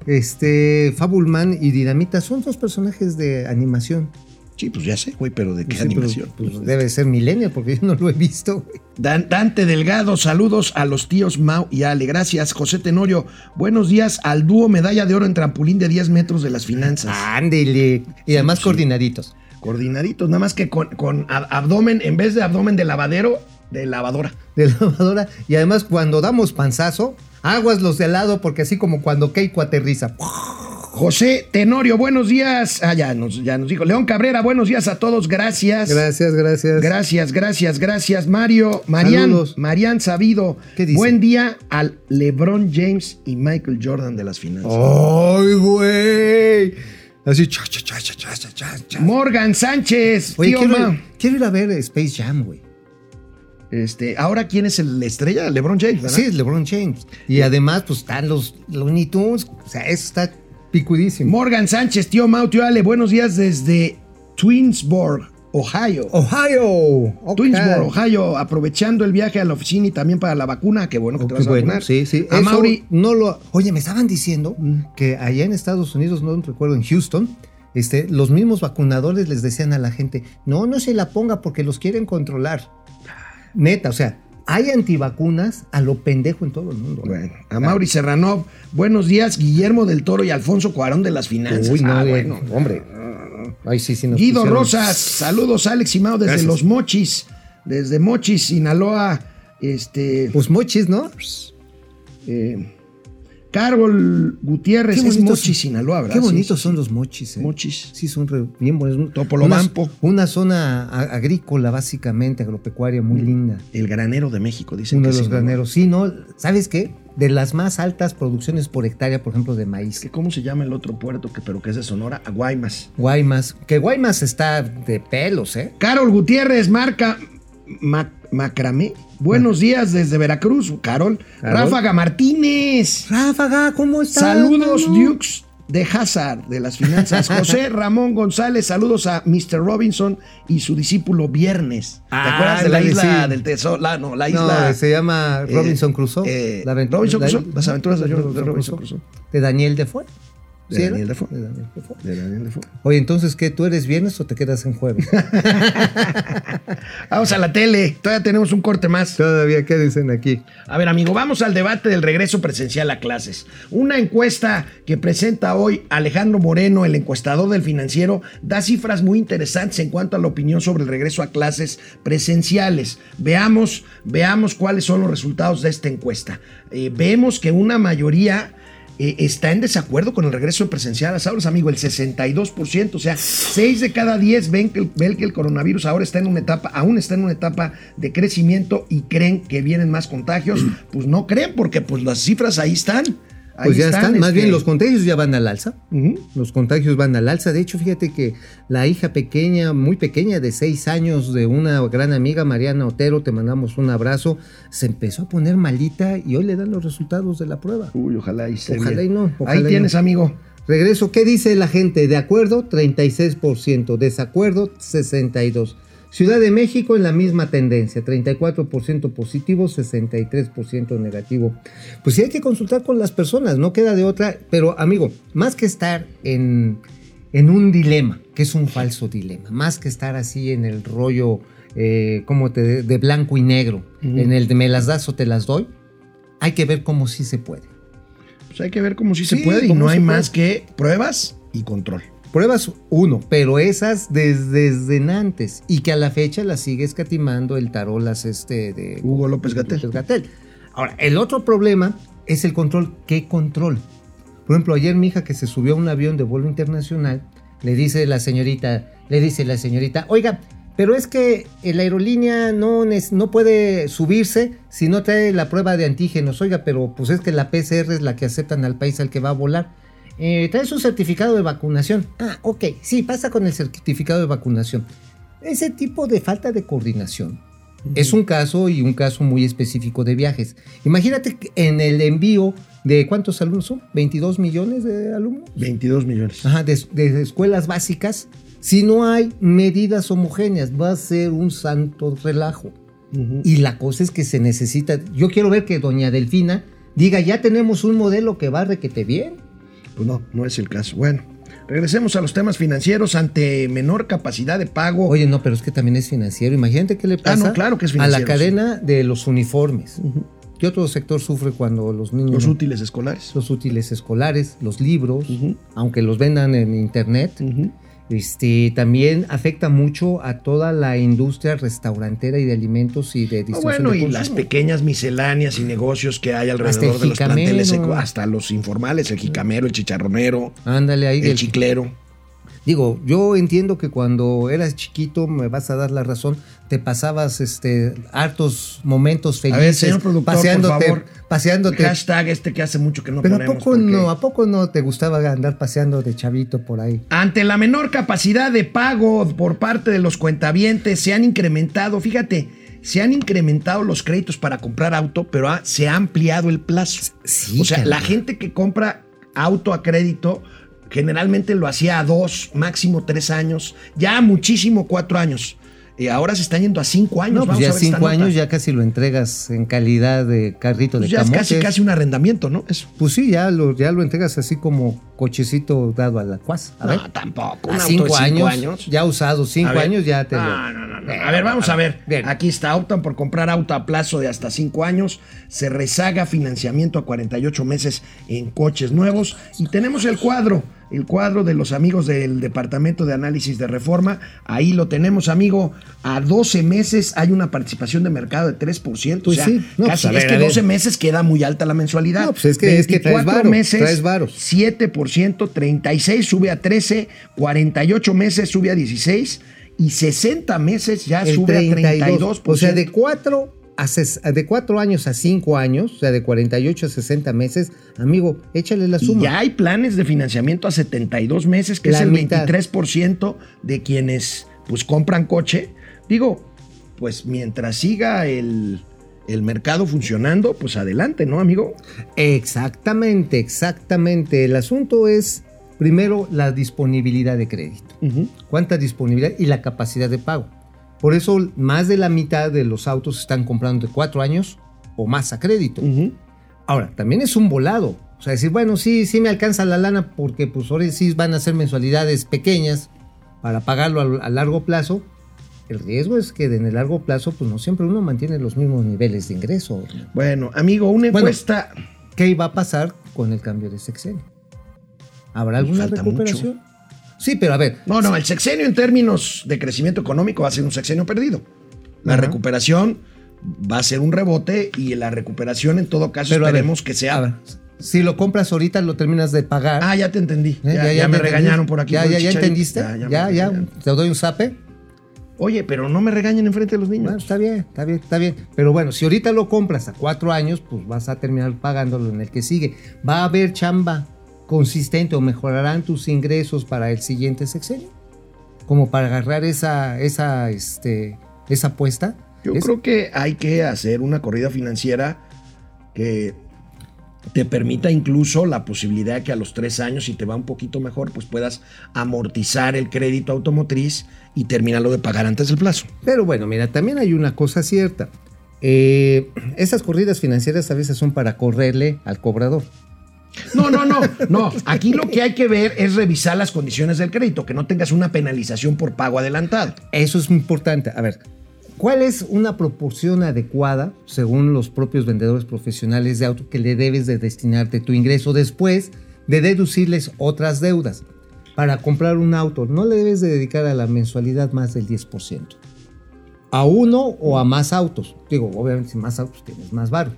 Este, Fabulman y Dinamita son dos personajes de animación. sí, pues ya sé, güey, pero ¿de qué Sí, pero, animación? pues, debe ser Millennial porque yo no lo he visto. güey. Dan- Dante Delgado, saludos a los tíos Mau y Ale. Gracias, José Tenorio. Buenos días al dúo medalla de oro en trampolín de 10 metros de las finanzas. Ándele. Y además sí. coordinaditos. Coordinaditos, nada más que con, con ab- abdomen, en vez de abdomen de lavadero, de lavadora. De lavadora. Y además cuando damos panzazo, aguas los de lado porque así como cuando Keiko aterriza. José Tenorio, buenos días. Ah, ya nos, ya nos dijo. León Cabrera, buenos días a todos, gracias. Gracias, gracias. Gracias, gracias, gracias. Mario, Marian, Marian Sabido, ¿Qué dice? buen día al LeBron James y Michael Jordan de las finanzas. ¡Ay, güey! Así, cha, cha, cha, cha, cha, cha, cha. Morgan Sánchez, Oye, tío quiero, quiero ir a ver Space Jam, güey. Este, ahora quién es el la estrella, LeBron James, ¿verdad? Sí, es LeBron James. Y además, pues están los Looney Tunes. O sea, eso está picudísimo. Morgan Sánchez, tío Mau, tío Ale, buenos días desde Twinsburg, Ohio. Ohio. Ok. Twinsburg, Ohio, aprovechando el viaje a la oficina y también para la vacuna, qué bueno que Oh, te vas a vacunar. sí, sí. A Eso Mauri, no lo. Oye, me estaban diciendo que allá en Estados Unidos, no recuerdo, en Houston, este, los mismos vacunadores les decían a la gente: no, no se la ponga porque los quieren controlar. Neta, o sea, hay antivacunas a lo pendejo en todo el mundo. Bueno, a Mauri Serranov, buenos días, Guillermo del Toro y Alfonso Cuarón de las finanzas. Uy, no, Ah, bueno. hombre. Ay, sí, sí, nos Guido pusieron- Rosas, saludos Alex y Mau desde Gracias. Los Mochis, desde Mochis, Sinaloa, este, Pues mochis, ¿no? eh, Carol Gutiérrez, Qué es Mochis, Sinaloa, ¿verdad? Qué Sí, bonitos sí, son sí. los mochis, ¿eh? Mochis. Sí, son re- bien buenos. Topolobampo. Una, una zona agrícola, básicamente, agropecuaria, muy linda. El granero de México, dicen Uno que de los sí, ¿no? graneros. Sí, ¿no? ¿Sabes qué? De las más altas producciones por hectárea, por ejemplo, de maíz. ¿Qué- ¿Cómo se llama el otro puerto que pero que es de Sonora? A Guaymas. Guaymas. Que Guaymas está de pelos, ¿eh? Carol Gutiérrez, marca Ma- Macramé. Buenos días desde Veracruz, Carol. Carol. Ráfaga Martínez. Ráfaga, ¿cómo estás? Saludos, mano? Dukes de Hazard, de las finanzas. José Ramón González, saludos a Mr. Robinson y su discípulo Viernes. ¿Te Ah, acuerdas de la isla sí. del tesoro? La, no, la isla. No, se llama eh, Robinson Crusoe. eh, Robinson la- Crusoe, las aventuras de Robinson Crusoe. De Daniel Defoe. De ¿Sí Daniel? Defoe. De Daniel Defoe. De Daniel Defoe. Oye, entonces, ¿qué? ¿Tú eres viernes o te quedas en jueves? Vamos a la tele. Todavía tenemos un corte más. Todavía, ¿qué dicen aquí? A ver, amigo, vamos al debate del regreso presencial a clases. Una encuesta que presenta hoy Alejandro Moreno, el encuestador del financiero, da cifras muy interesantes en cuanto a la opinión sobre el regreso a clases presenciales. Veamos, veamos cuáles son los resultados de esta encuesta. Eh, vemos que una mayoría eh, está en desacuerdo con el regreso presencial a las aulas, amigo, el 62%, o sea, 6 de cada 10 ven que, el- ven que el coronavirus ahora está en una etapa, aún está en una etapa de crecimiento y creen que vienen más contagios, pues no creen porque pues las cifras ahí están. Ahí Pues ya están, más este, bien los contagios ya van al alza. Los contagios van al alza. De hecho, fíjate que la hija pequeña, muy pequeña, de seis años, de una gran amiga, Mariana Otero, te mandamos un abrazo, se empezó a poner malita y hoy le dan los resultados de la prueba. Uy, ojalá y esté Ojalá bien. y no, ojalá Ahí y tienes, no. amigo. Regreso, ¿qué dice la gente? De acuerdo, 36%, desacuerdo, 62%. Ciudad de México en la misma tendencia, 34% positivo, 63% negativo. Pues sí hay que consultar con las personas, no queda de otra, pero amigo, más que estar en, en un dilema, que es un falso dilema, más que estar así en el rollo eh, como te, de blanco y negro, en el de me las das o te las doy, hay que ver cómo sí se puede. Pues hay que ver cómo sí, se puede y no hay puede. más que pruebas y control. Pruebas uno, pero esas desde, desde antes y que a la fecha las sigue escatimando el tarolas este de Hugo López Gatell. Ahora, el otro problema es el control. ¿Qué control? Por ejemplo, ayer mi hija que se subió a un avión de vuelo internacional, le dice la señorita, le dice la señorita, oiga, pero es que la aerolínea no, no puede subirse si no trae la prueba de antígenos. Oiga, pero pues es que la PCR es la que aceptan al país al que va a volar. Eh, trae su certificado de vacunación. Ah, ok, sí, pasa con el certificado de vacunación. Ese tipo de falta de coordinación es un caso y un caso muy específico de viajes. Imagínate que en el envío de cuántos alumnos son, 22 millones de alumnos. 22 millones. Ajá, de, de escuelas básicas. Si no hay medidas homogéneas, va a ser un santo relajo. Ujú. Y la cosa es que se necesita. Yo quiero ver que doña Delfina diga, ya tenemos un modelo que va requete bien. Pues no, no es el caso. Bueno, regresemos a los temas financieros ante menor capacidad de pago. Oye, no, pero es que también es financiero. Imagínate qué le Ah, no, pasa claro que es a la cadena de los uniformes. ¿Qué otro sector sufre cuando los niños... los no- útiles escolares. los útiles escolares, los libros, aunque los vendan en internet. Ujú. Este, también afecta mucho a toda la industria restaurantera y de alimentos y de Ah, distribución bueno, y las pequeñas misceláneas y negocios que hay alrededor de los planteles, hasta los informales, el jicamero, el chicharronero, Ándale ahí. el chiclero. Digo, yo entiendo que cuando eras chiquito, me vas a dar la razón, te pasabas este hartos momentos felices. A ver, señor productor, paseándote, por favor. paseándote. Hashtag este que hace mucho que no Pero a poco porque- no, a poco no te gustaba andar paseando de chavito por ahí. Ante la menor capacidad de pago por parte de los cuentavientes, se han incrementado, fíjate, se han incrementado los créditos para comprar auto, pero ha- se ha ampliado el plazo. Sí, o sea, la gente que compra auto a crédito generalmente lo hacía a dos, máximo tres años, ya muchísimo cuatro años. Y ahora se están yendo a cinco años. No, pues Vamos ya a ver cinco años ya casi lo entregas en calidad de carrito de Pues ya es casi, casi un arrendamiento, ¿no? Eso. Pues sí, ya lo, ya lo entregas así como cochecito dado a la cuas. A ver. No, tampoco. Un A auto cinco, de cinco años, años. ya usado cinco A ver. años, ya te lo. No, no, no, no. A ver, vamos a ver. Bien. Aquí está, optan por comprar auto a plazo de hasta 5 años. Se rezaga financiamiento a 48 meses en coches nuevos. Y tenemos el cuadro, el cuadro de los amigos del Departamento de Análisis de Reforma. Ahí lo tenemos, amigo. A 12 meses hay una participación de mercado de 3%. Pues o sea, sí. No, casi, pues ver, es que a ver. 12 meses queda muy alta la mensualidad. No, pues es que- es que 24 varo, meses, traes varos. 7%, 36 sube a 13, 48 meses sube a 16 y 60 meses ya el sube a 32%. O sea, de cuatro, a de cuatro años a cinco años, o sea, de 48 a 60 meses, amigo, échale la Y suma. ya hay planes de financiamiento a 72 meses, que La es el mitad. 23% de quienes pues compran coche. Digo, pues mientras siga el, el mercado funcionando, pues adelante, ¿no, amigo? Exactamente, exactamente. El asunto es, primero, la disponibilidad de crédito. ¿Cuánta disponibilidad y la capacidad de pago? Por eso, más de la mitad de los autos están comprando de cuatro años o más a crédito. Ahora, también es un volado. O sea, decir, bueno, sí, sí me alcanza la lana porque pues ahora sí van a ser mensualidades pequeñas para pagarlo a, a largo plazo. El riesgo es que en el largo plazo, pues no siempre uno mantiene los mismos niveles de ingreso. Bueno, amigo, una Bueno. encuesta... ¿Qué va a pasar con el cambio de sexenio? ¿Habrá alguna Falta recuperación? Sí, pero a ver. No, no, el sexenio en términos de crecimiento económico va a ser un sexenio perdido. La recuperación va a ser un rebote y la recuperación en todo caso pero ver, esperemos que a sea ver, si lo compras ahorita lo terminas de pagar. Ah, ya te entendí. ¿Eh? Ya, ya me regañaron por aquí. ¿Ya, ya, entendiste? Ya, ya te doy un zape. Oye, pero no me regañen enfrente de los niños. Bueno, está bien, está bien, está bien. Pero bueno, si ahorita lo compras a cuatro años, pues vas a terminar pagándolo en el que sigue. Va a haber chamba consistente o mejorarán tus ingresos para el siguiente sexenio. Como para agarrar esa, esa, este, esa apuesta. Yo Es- creo que hay que hacer una corrida financiera que te permita incluso la posibilidad que a los tres años, si te va un poquito mejor, pues puedas amortizar el crédito automotriz y terminarlo de pagar antes del plazo. Pero bueno, mira, también hay una cosa cierta. Eh, esas corridas financieras a veces son para correrle al cobrador. No, no, no, no. Aquí lo que hay que ver es revisar las condiciones del crédito, que no tengas una penalización por pago adelantado. Eso es importante. A ver, ¿cuál es una proporción adecuada, según los propios vendedores profesionales de auto, que le debes de destinarte tu ingreso después de deducirles otras deudas? Para comprar un auto, no le debes de dedicar a la mensualidad más del 10%. A uno o a más autos. Digo, obviamente si más autos tienes más varo.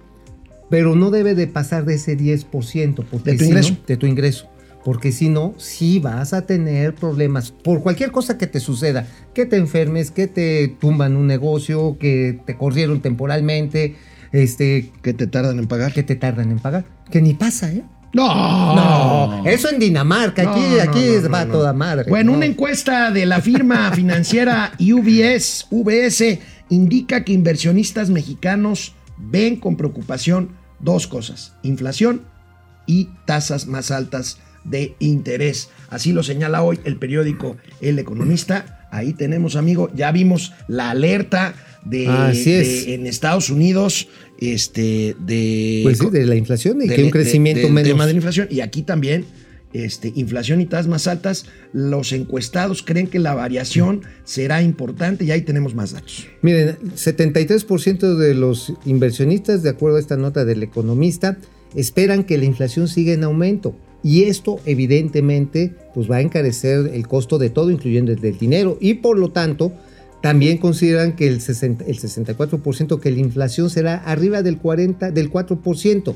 Pero no debe de pasar de ese 10%. Porque ¿De tu si ingreso? no- de tu ingreso. Porque si no, sí vas a tener problemas por cualquier cosa que te suceda. Que te enfermes, que te tumban un negocio, que te corrieron temporalmente, este, ¿Qué te tardan en pagar? que te tardan en pagar. Que ni pasa, ¿eh? No, No, eso en Dinamarca, aquí, No, aquí no, va toda madre. Bueno, no. una encuesta de la firma financiera UBS, VS indica que inversionistas mexicanos ven con preocupación dos cosas, inflación y tasas más altas de interés. Así lo señala hoy el periódico El Economista. Ahí tenemos, amigo, ya vimos la alerta de, Así es. de- en Estados Unidos, este, de Pues sí, de la inflación y del- que un de- crecimiento del menos. tema de la inflación. Y aquí también, este, inflación y tasas más altas. Los encuestados creen que la variación será importante y ahí tenemos más datos. Miren, 73% de los inversionistas, de acuerdo a esta nota del economista, esperan que la inflación siga en aumento. Y esto, evidentemente, pues va a encarecer el costo de todo, incluyendo el del dinero. Y por lo tanto, también consideran que el, 60 el 64% que la inflación será arriba del 40, del 4%.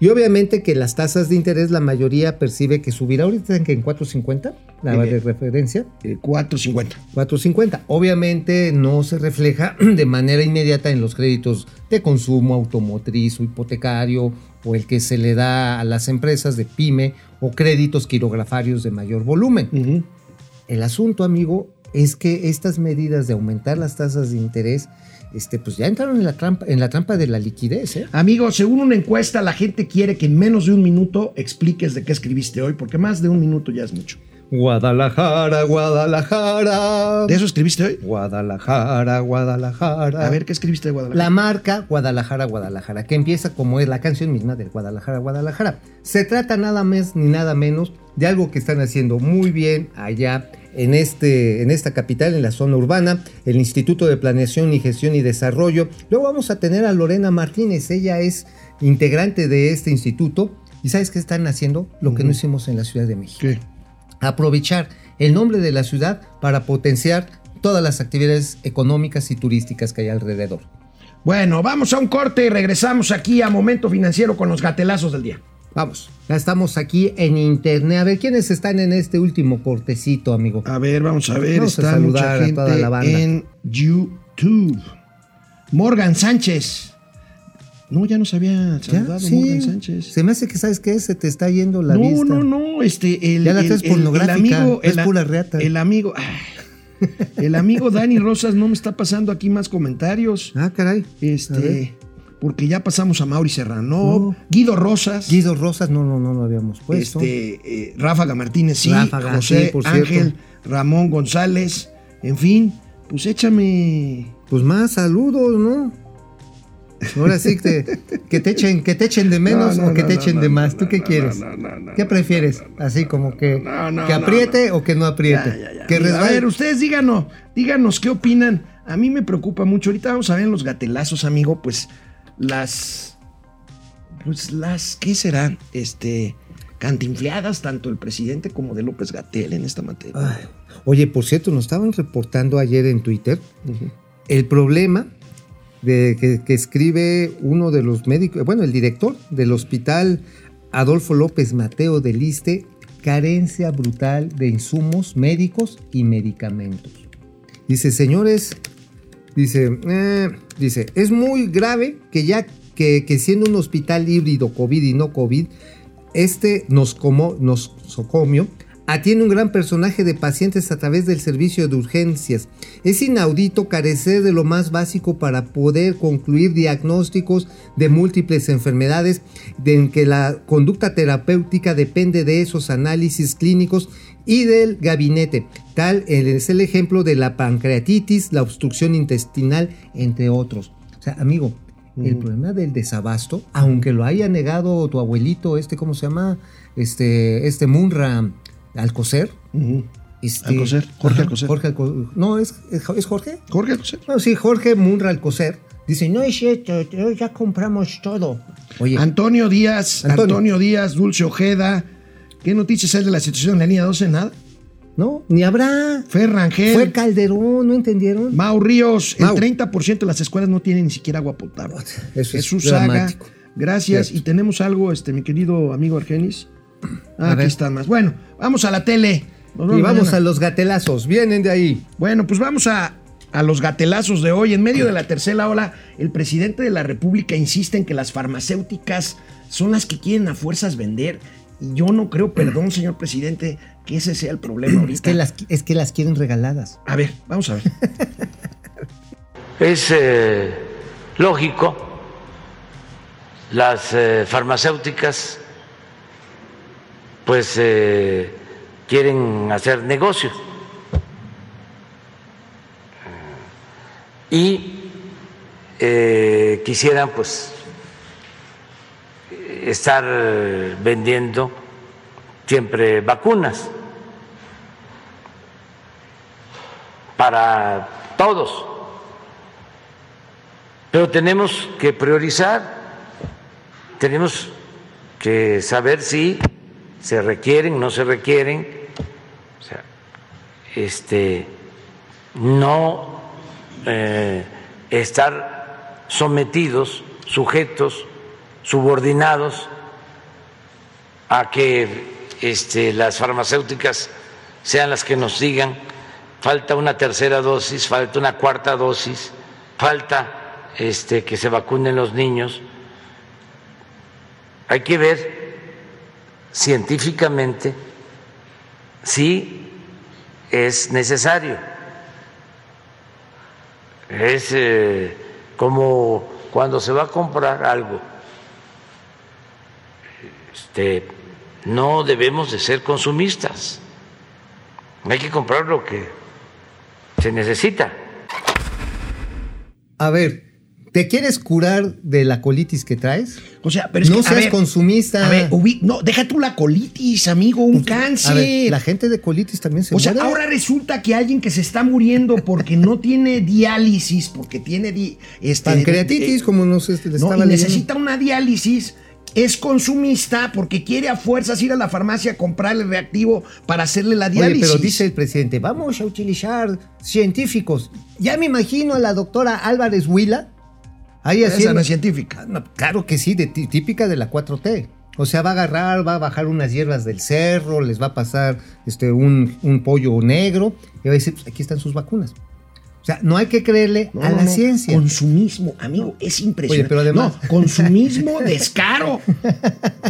Y obviamente que las tasas de interés, la mayoría percibe que subirá ahorita en que en 4.50, la de referencia. Eh, 4.50. 450. Obviamente no se refleja de manera inmediata en los créditos de consumo automotriz o hipotecario o el que se le da a las empresas de pyme o créditos quirografarios de mayor volumen. El asunto, amigo, es que estas medidas de aumentar las tasas de interés, este, pues ya entraron en la trampa, en la trampa de la liquidez, ¿eh? Amigo, según una encuesta, la gente quiere que en menos de un minuto expliques de qué escribiste hoy, porque más de un minuto ya es mucho. Guadalajara, Guadalajara. ¿De eso escribiste hoy? Guadalajara, Guadalajara. A ver, ¿qué escribiste de Guadalajara? La marca Guadalajara, Guadalajara, que empieza como es la canción misma del Guadalajara, Guadalajara. Se trata nada más ni nada menos de algo que están haciendo muy bien allá en, este, en esta capital, en la zona urbana, el Instituto de Planeación y Gestión y Desarrollo. Luego vamos a tener a Lorena Martínez, ella es integrante de este instituto. ¿Y sabes qué están haciendo? Lo que no hicimos en la Ciudad de México ¿Qué? aprovechar el nombre de la ciudad para potenciar todas las actividades económicas y turísticas que hay alrededor. Bueno, vamos a un corte y regresamos aquí a Momento Financiero con los gatelazos del día. Vamos, ya estamos aquí en internet. A ver, ¿quiénes están en este último cortecito, amigo? A ver, vamos a ver, Vamos a está saludar mucha a gente toda la banda. en YouTube. Morgan Sánchez. No, ya nos había ¿Ya? saludado Sí. Morgan Sánchez. Se me hace que, ¿sabes qué? Se te está yendo la no, vista. no, no, este, el, Ya la traes el- pornográfica, el amigo, es el, pura reata. El amigo, ay, el amigo Dani Rosas no me está pasando aquí más comentarios. Ah, caray. A. Este, porque ya pasamos a Mauri Serrano, No. Guido Rosas, Guido Rosas, no, no, no lo habíamos puesto. este, eh, Ráfaga Martínez, sí, Ráfaga, José sí, por Ángel. Ramón González, en fin, pues échame. Pues más saludos, ¿no? Ahora sí que te, que te echen, que te echen de menos No, no, o que te echen de más. ¿Tú qué quieres? no, no, no, ¿Qué prefieres? Así como que, que apriete o que no apriete. Ya, ya, ya. Que a resbale. ver, ustedes díganos, díganos qué opinan. A mí me preocupa mucho. Ahorita vamos a ver en los gatelazos, amigo, pues las. Pues las, ¿qué serán? Este. Cantinfleadas, tanto el presidente como de López Gatel en esta materia. Ay, Oye, por cierto, nos estaban reportando ayer en Twitter el problema de que, que escribe uno de los médicos, bueno, el director del hospital Adolfo López Mateo del ISTE, carencia brutal de insumos médicos y medicamentos. Dice, señores, dice, eh, dice, es muy grave que ya que, siendo un hospital híbrido COVID y no COVID, este nos como, nosocomio atiende un gran personaje de pacientes a través del servicio de urgencias. Es inaudito carecer de lo más básico para poder concluir diagnósticos de múltiples enfermedades, de en que la conducta terapéutica depende de esos análisis clínicos y del gabinete. Tal es el ejemplo de la pancreatitis, la obstrucción intestinal, entre otros. O sea, amigo, el problema del desabasto, aunque lo haya negado tu abuelito, este, ¿cómo se llama? Este, este Munra Alcocer. este, Alcocer, Jorge ajá, Alcocer. Jorge Alco- no, ¿es, es, es Jorge? Jorge Alcocer. No, sí, Jorge Munra Alcocer. Dice, no es cierto, ya compramos todo. Oye, Antonio Díaz, Antonio. Antonio. Díaz, Dulce Ojeda. ¿Qué noticias hay de la situación en la línea 12? Nada. no, ni habrá. Fer Rangel. Fue Calderón, ¿no entendieron? Mau Ríos, Mau. el 30% de las escuelas no tienen ni siquiera agua potable. Eso es Jesús Saga, dramático. gracias. Cierto. Y tenemos algo, este, mi querido amigo Argenis. Ah, aquí ver. están más. Bueno, vamos a la tele. Nos Y vamos mañana. a los gatelazos, vienen de ahí. Bueno, pues vamos a, a los gatelazos de hoy. En medio de la tercera ola, el presidente de la República insiste en que las farmacéuticas son las que quieren a fuerzas vender. Y yo no creo, perdón, señor presidente, que ese sea el problema ahorita. Es que, las, es que las quieren regaladas. A ver, vamos a ver. Es eh, lógico, las eh, farmacéuticas pues eh, quieren hacer negocio y eh, quisieran pues estar vendiendo siempre vacunas para todos. Pero tenemos que priorizar, tenemos que saber si se requieren, no se requieren, o sea, este, no eh, estar sometidos, sujetos, subordinados a que este, las farmacéuticas sean las que nos digan falta una tercera dosis, falta una cuarta dosis, falta este, que se vacunen los niños. Hay que ver científicamente si es necesario. Es eh, como cuando se va a comprar algo. Este, no debemos de ser consumistas. Hay que comprar lo que se necesita. A ver, ¿te quieres curar de la colitis que traes? O sea, pero es no que, a seas ver, consumista. A ver, ubi- no, deja tú la colitis, amigo, un cáncer. A ver, la gente de colitis también se O sea, muere. ahora resulta que alguien que se está muriendo porque no tiene diálisis, porque tiene di- este, Pancreatitis, eh, como no sé, le no, estaba y leyendo. necesita una diálisis, es consumista porque quiere a fuerzas ir a la farmacia a comprar el reactivo para hacerle la Oye, diálisis. pero dice el presidente, vamos a utilizar científicos. Ya me imagino a la doctora Álvarez Huila. Ahí Esa haciendo- no es científica. No, claro que sí, de tí- típica de la 4T. O sea, va a agarrar, va a bajar unas hierbas del cerro, les va a pasar este, un, un pollo negro y va a decir, pues aquí están sus vacunas. O sea, no hay que creerle No, a la no. ciencia. Consumismo, amigo, es impresionante. Oye, pero además- No, consumismo descaro.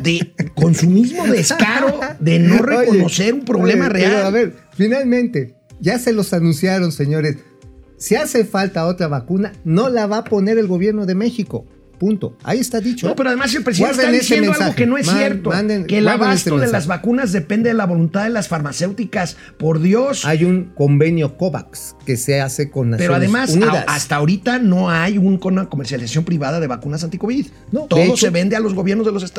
De consumismo descaro de no Oye, reconocer un problema oye, pero real. a ver, finalmente, ya se los anunciaron, señores. Si hace falta otra vacuna, no la va a poner el gobierno de México. Punto. Ahí está dicho. No, pero además el presidente Guarden está diciendo algo que no es Man- cierto. manden- que el abasto de las vacunas depende de la voluntad de las farmacéuticas. Por Dios. Hay un convenio COVAX que se hace con Naciones Pero además, Unidas. a- hasta ahorita no hay un- una comercialización privada de vacunas anti-COVID. No, Todo hecho- se vende a los gobiernos de los,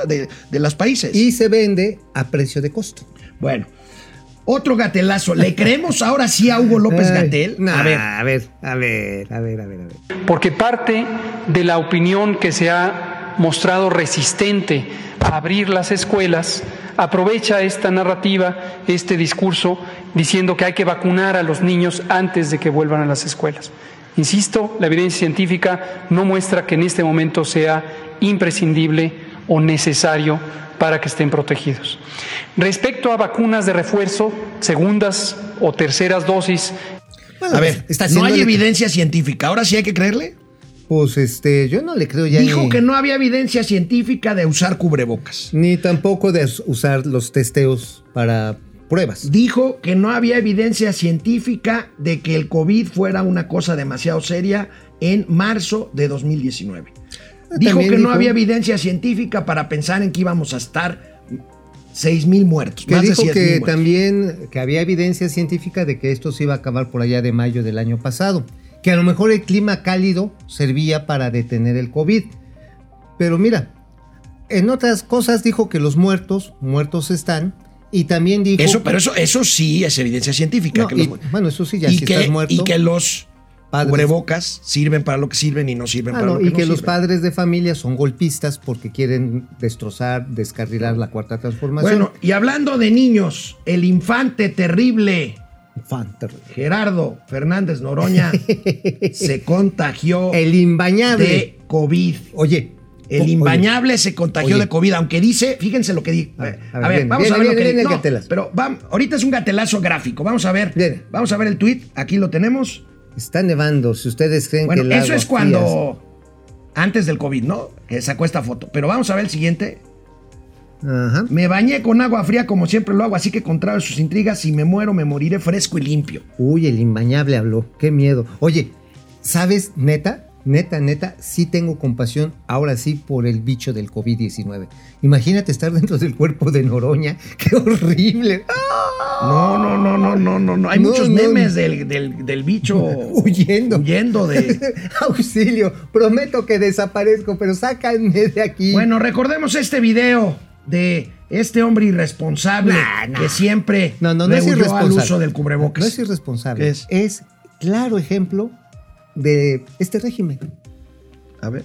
de los países. y se vende a precio de costo. bueno, otro gatelazo. ¿Le creemos ahora sí a Hugo López Gatel? nah, a ver, a ver, a ver, a ver, a ver, a ver. porque parte de la opinión que se ha mostrado resistente a abrir las escuelas aprovecha esta narrativa, este discurso, diciendo que hay que vacunar a los niños antes de que vuelvan a las escuelas. Insisto, la evidencia científica no muestra que en este momento sea imprescindible o necesario para que estén protegidos. Respecto a vacunas de refuerzo, segundas o terceras dosis, Bueno, A ver, está no hay evidencia científica. Ahora sí hay que creerle. Pues este, yo no le creo ya Dijo ni, que no había evidencia científica de usar cubrebocas. ni tampoco de usar los testeos para pruebas. Dijo que no había evidencia científica de que el COVID fuera una cosa demasiado seria en marzo de 2019. Dijo que no había evidencia científica para pensar en que íbamos a estar 6 mil muertos. Que más de dijo 6,000 que también que había evidencia científica de que esto se iba a acabar por allá de mayo del año pasado. Que a lo mejor el clima cálido servía para detener el COVID. Pero mira, en otras cosas dijo que los muertos, muertos están. Y también dijo. Eso, pero eso, eso sí es evidencia científica. No, que los- y- bueno, eso sí, ya y, si que, estás muerto. y que los Padres. cubrebocas sirven para lo que sirven y no sirven Ah, para no, lo que y no que los padres de familia son golpistas porque quieren destrozar, descarrilar la cuarta transformación. Bueno, y hablando de niños, el infante terrible Fanta- Gerardo Fernández Noroña se contagió El imbañable. de COVID. Oye. El imbañable se contagió Oye. de COVID, aunque dice, fíjense lo que dice. A ver, a vamos a ver lo que no, gatelazo. Pero vam- ahorita es un gatelazo gráfico. Vamos a ver. Vamos a ver el tweet. Aquí lo tenemos. Está nevando. Si ustedes creen Bueno, que el eso es cuando. Antes del COVID, ¿no? Que sacó esta foto. Pero vamos a ver el siguiente. Ajá. Me bañé con agua fría como siempre lo hago, así que contrario a sus intrigas, si me muero me moriré fresco y limpio. Uy, el imbañable habló. Qué miedo. Oye, ¿sabes, neta? Neta, neta, sí tengo compasión ahora sí por el bicho del COVID-19. Imagínate estar dentro del cuerpo de Noroña. ¡Qué horrible! No, no, no, no, no, no, no. Hay No, muchos memes no. Del, del, del bicho Huyendo. huyendo de. Auxilio, prometo que desaparezco, pero sácanme de aquí. Bueno, recordemos este video de este hombre irresponsable Nah, nah. que siempre no, no, no es irresponsable. al uso del cubrebocas. No es irresponsable. Es claro ejemplo de este régimen. A ver.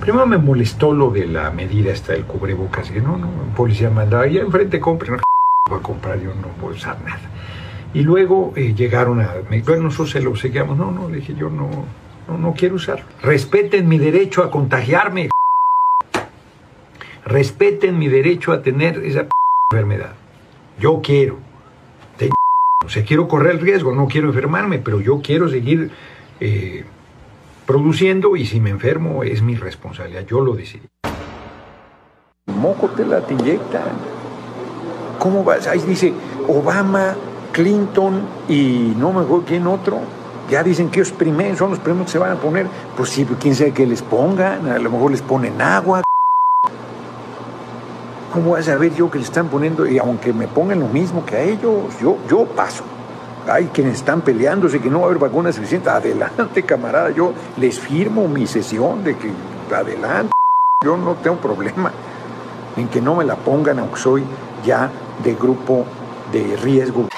Primero me molestó lo de la medida esta del cubrebocas. Que no, no, un policía mandaba, allá enfrente compren, no voy a comprar, yo no voy a usar nada. Y luego eh, llegaron a, me, bueno, nosotros se lo seguíamos, no, no, le dije yo no, no, no quiero usarlo. Respeten mi derecho a contagiarme. Respeten mi derecho a tener esa enfermedad. Yo quiero. O sea, quiero correr el riesgo, no quiero enfermarme, pero yo quiero seguir eh, produciendo y si me enfermo es mi responsabilidad, yo lo decidí. Moco te la te. ¿Cómo vas? Ahí dice Obama, Clinton y no me acuerdo quién otro. Ya dicen que ellos primeros son los primeros que se van a poner. Pues sí, quién sabe que les pongan, a lo mejor les ponen agua. ¿Cómo vas a ver yo que le están poniendo? Y aunque me pongan lo mismo que a ellos, yo, yo paso. Hay quienes están peleándose que no va a haber vacunas suficientes. Adelante, camarada, yo les firmo mi sesión de que adelante. Yo no tengo problema en que no me la pongan, aunque soy ya de grupo de riesgo.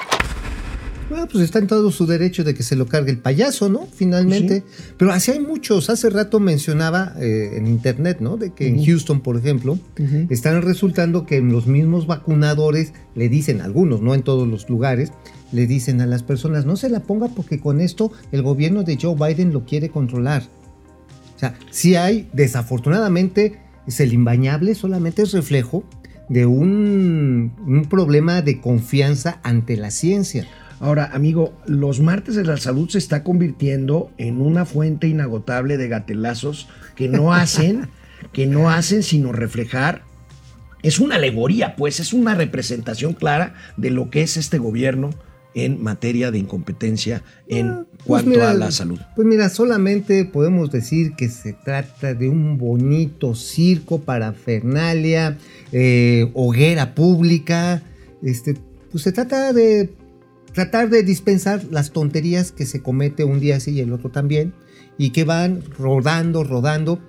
Bueno, pues está en todo su derecho de que se lo cargue el payaso, ¿no? Finalmente. Pero así hay muchos. Hace rato mencionaba eh, en internet, ¿no? De que en Houston, por ejemplo, están resultando que los mismos vacunadores le dicen, algunos, no en todos los lugares, le dicen a las personas, no se la ponga porque con esto el gobierno de Joe Biden lo quiere controlar. O sea, sí hay, desafortunadamente, es el imbañable, solamente es reflejo de un, un problema de confianza ante la ciencia. Ahora, amigo, los martes de la salud se está convirtiendo en una fuente inagotable de gatelazos que no hacen, que no hacen sino reflejar. Es una alegoría, pues, es una representación clara de lo que es este gobierno en materia de incompetencia en Pues cuanto mira, a la salud. Pues mira, solamente podemos decir que se trata de un bonito circo para Fernalia, hoguera pública. Este, pues se trata de tratar de dispensar las tonterías que se comete un día así y el otro también, y que van rodando, rodando,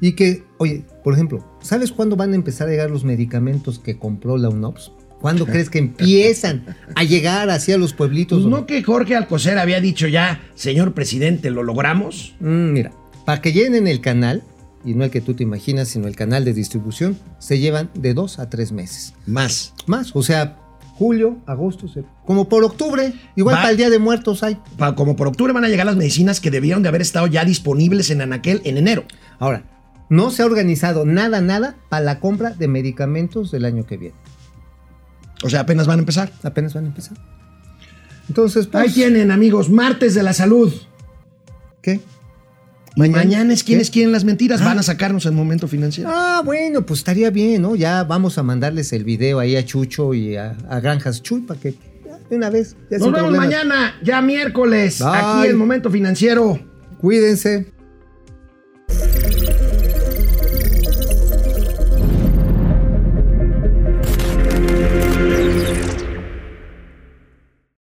y que, oye, por ejemplo, ¿sabes cuándo van a empezar a llegar los medicamentos que compró la UNOPS? ¿Cuándo crees que empiezan a llegar hacia los pueblitos? Pues no que Jorge Alcocer había dicho ya, señor presidente, ¿lo logramos? Mm, mira, para que llenen el canal, y no el que tú te imaginas, sino el canal de distribución, se llevan de dos a tres meses. Más. Más, o sea, julio, agosto, se- como por octubre, igual Va- para el Día de Muertos hay. Pa- Como por octubre van a llegar las medicinas que debieron de haber estado ya disponibles en Anaquel en enero. Ahora, no se ha organizado nada, nada para la compra de medicamentos del año que viene. O sea, apenas van a empezar. Apenas van a empezar. Entonces, pues, Ahí tienen, amigos, martes de la salud. ¿qué? Mañana, es quienes quieren las mentiras. Ah. Van a sacarnos el momento financiero. Ah, bueno, pues estaría bien, ¿no? Ya vamos a mandarles el video ahí a Chucho y a, a Granjas Chuy para que de una vez. ya Nos vemos problemas. mañana, ya miércoles, Bye. aquí en Momento Financiero. Cuídense.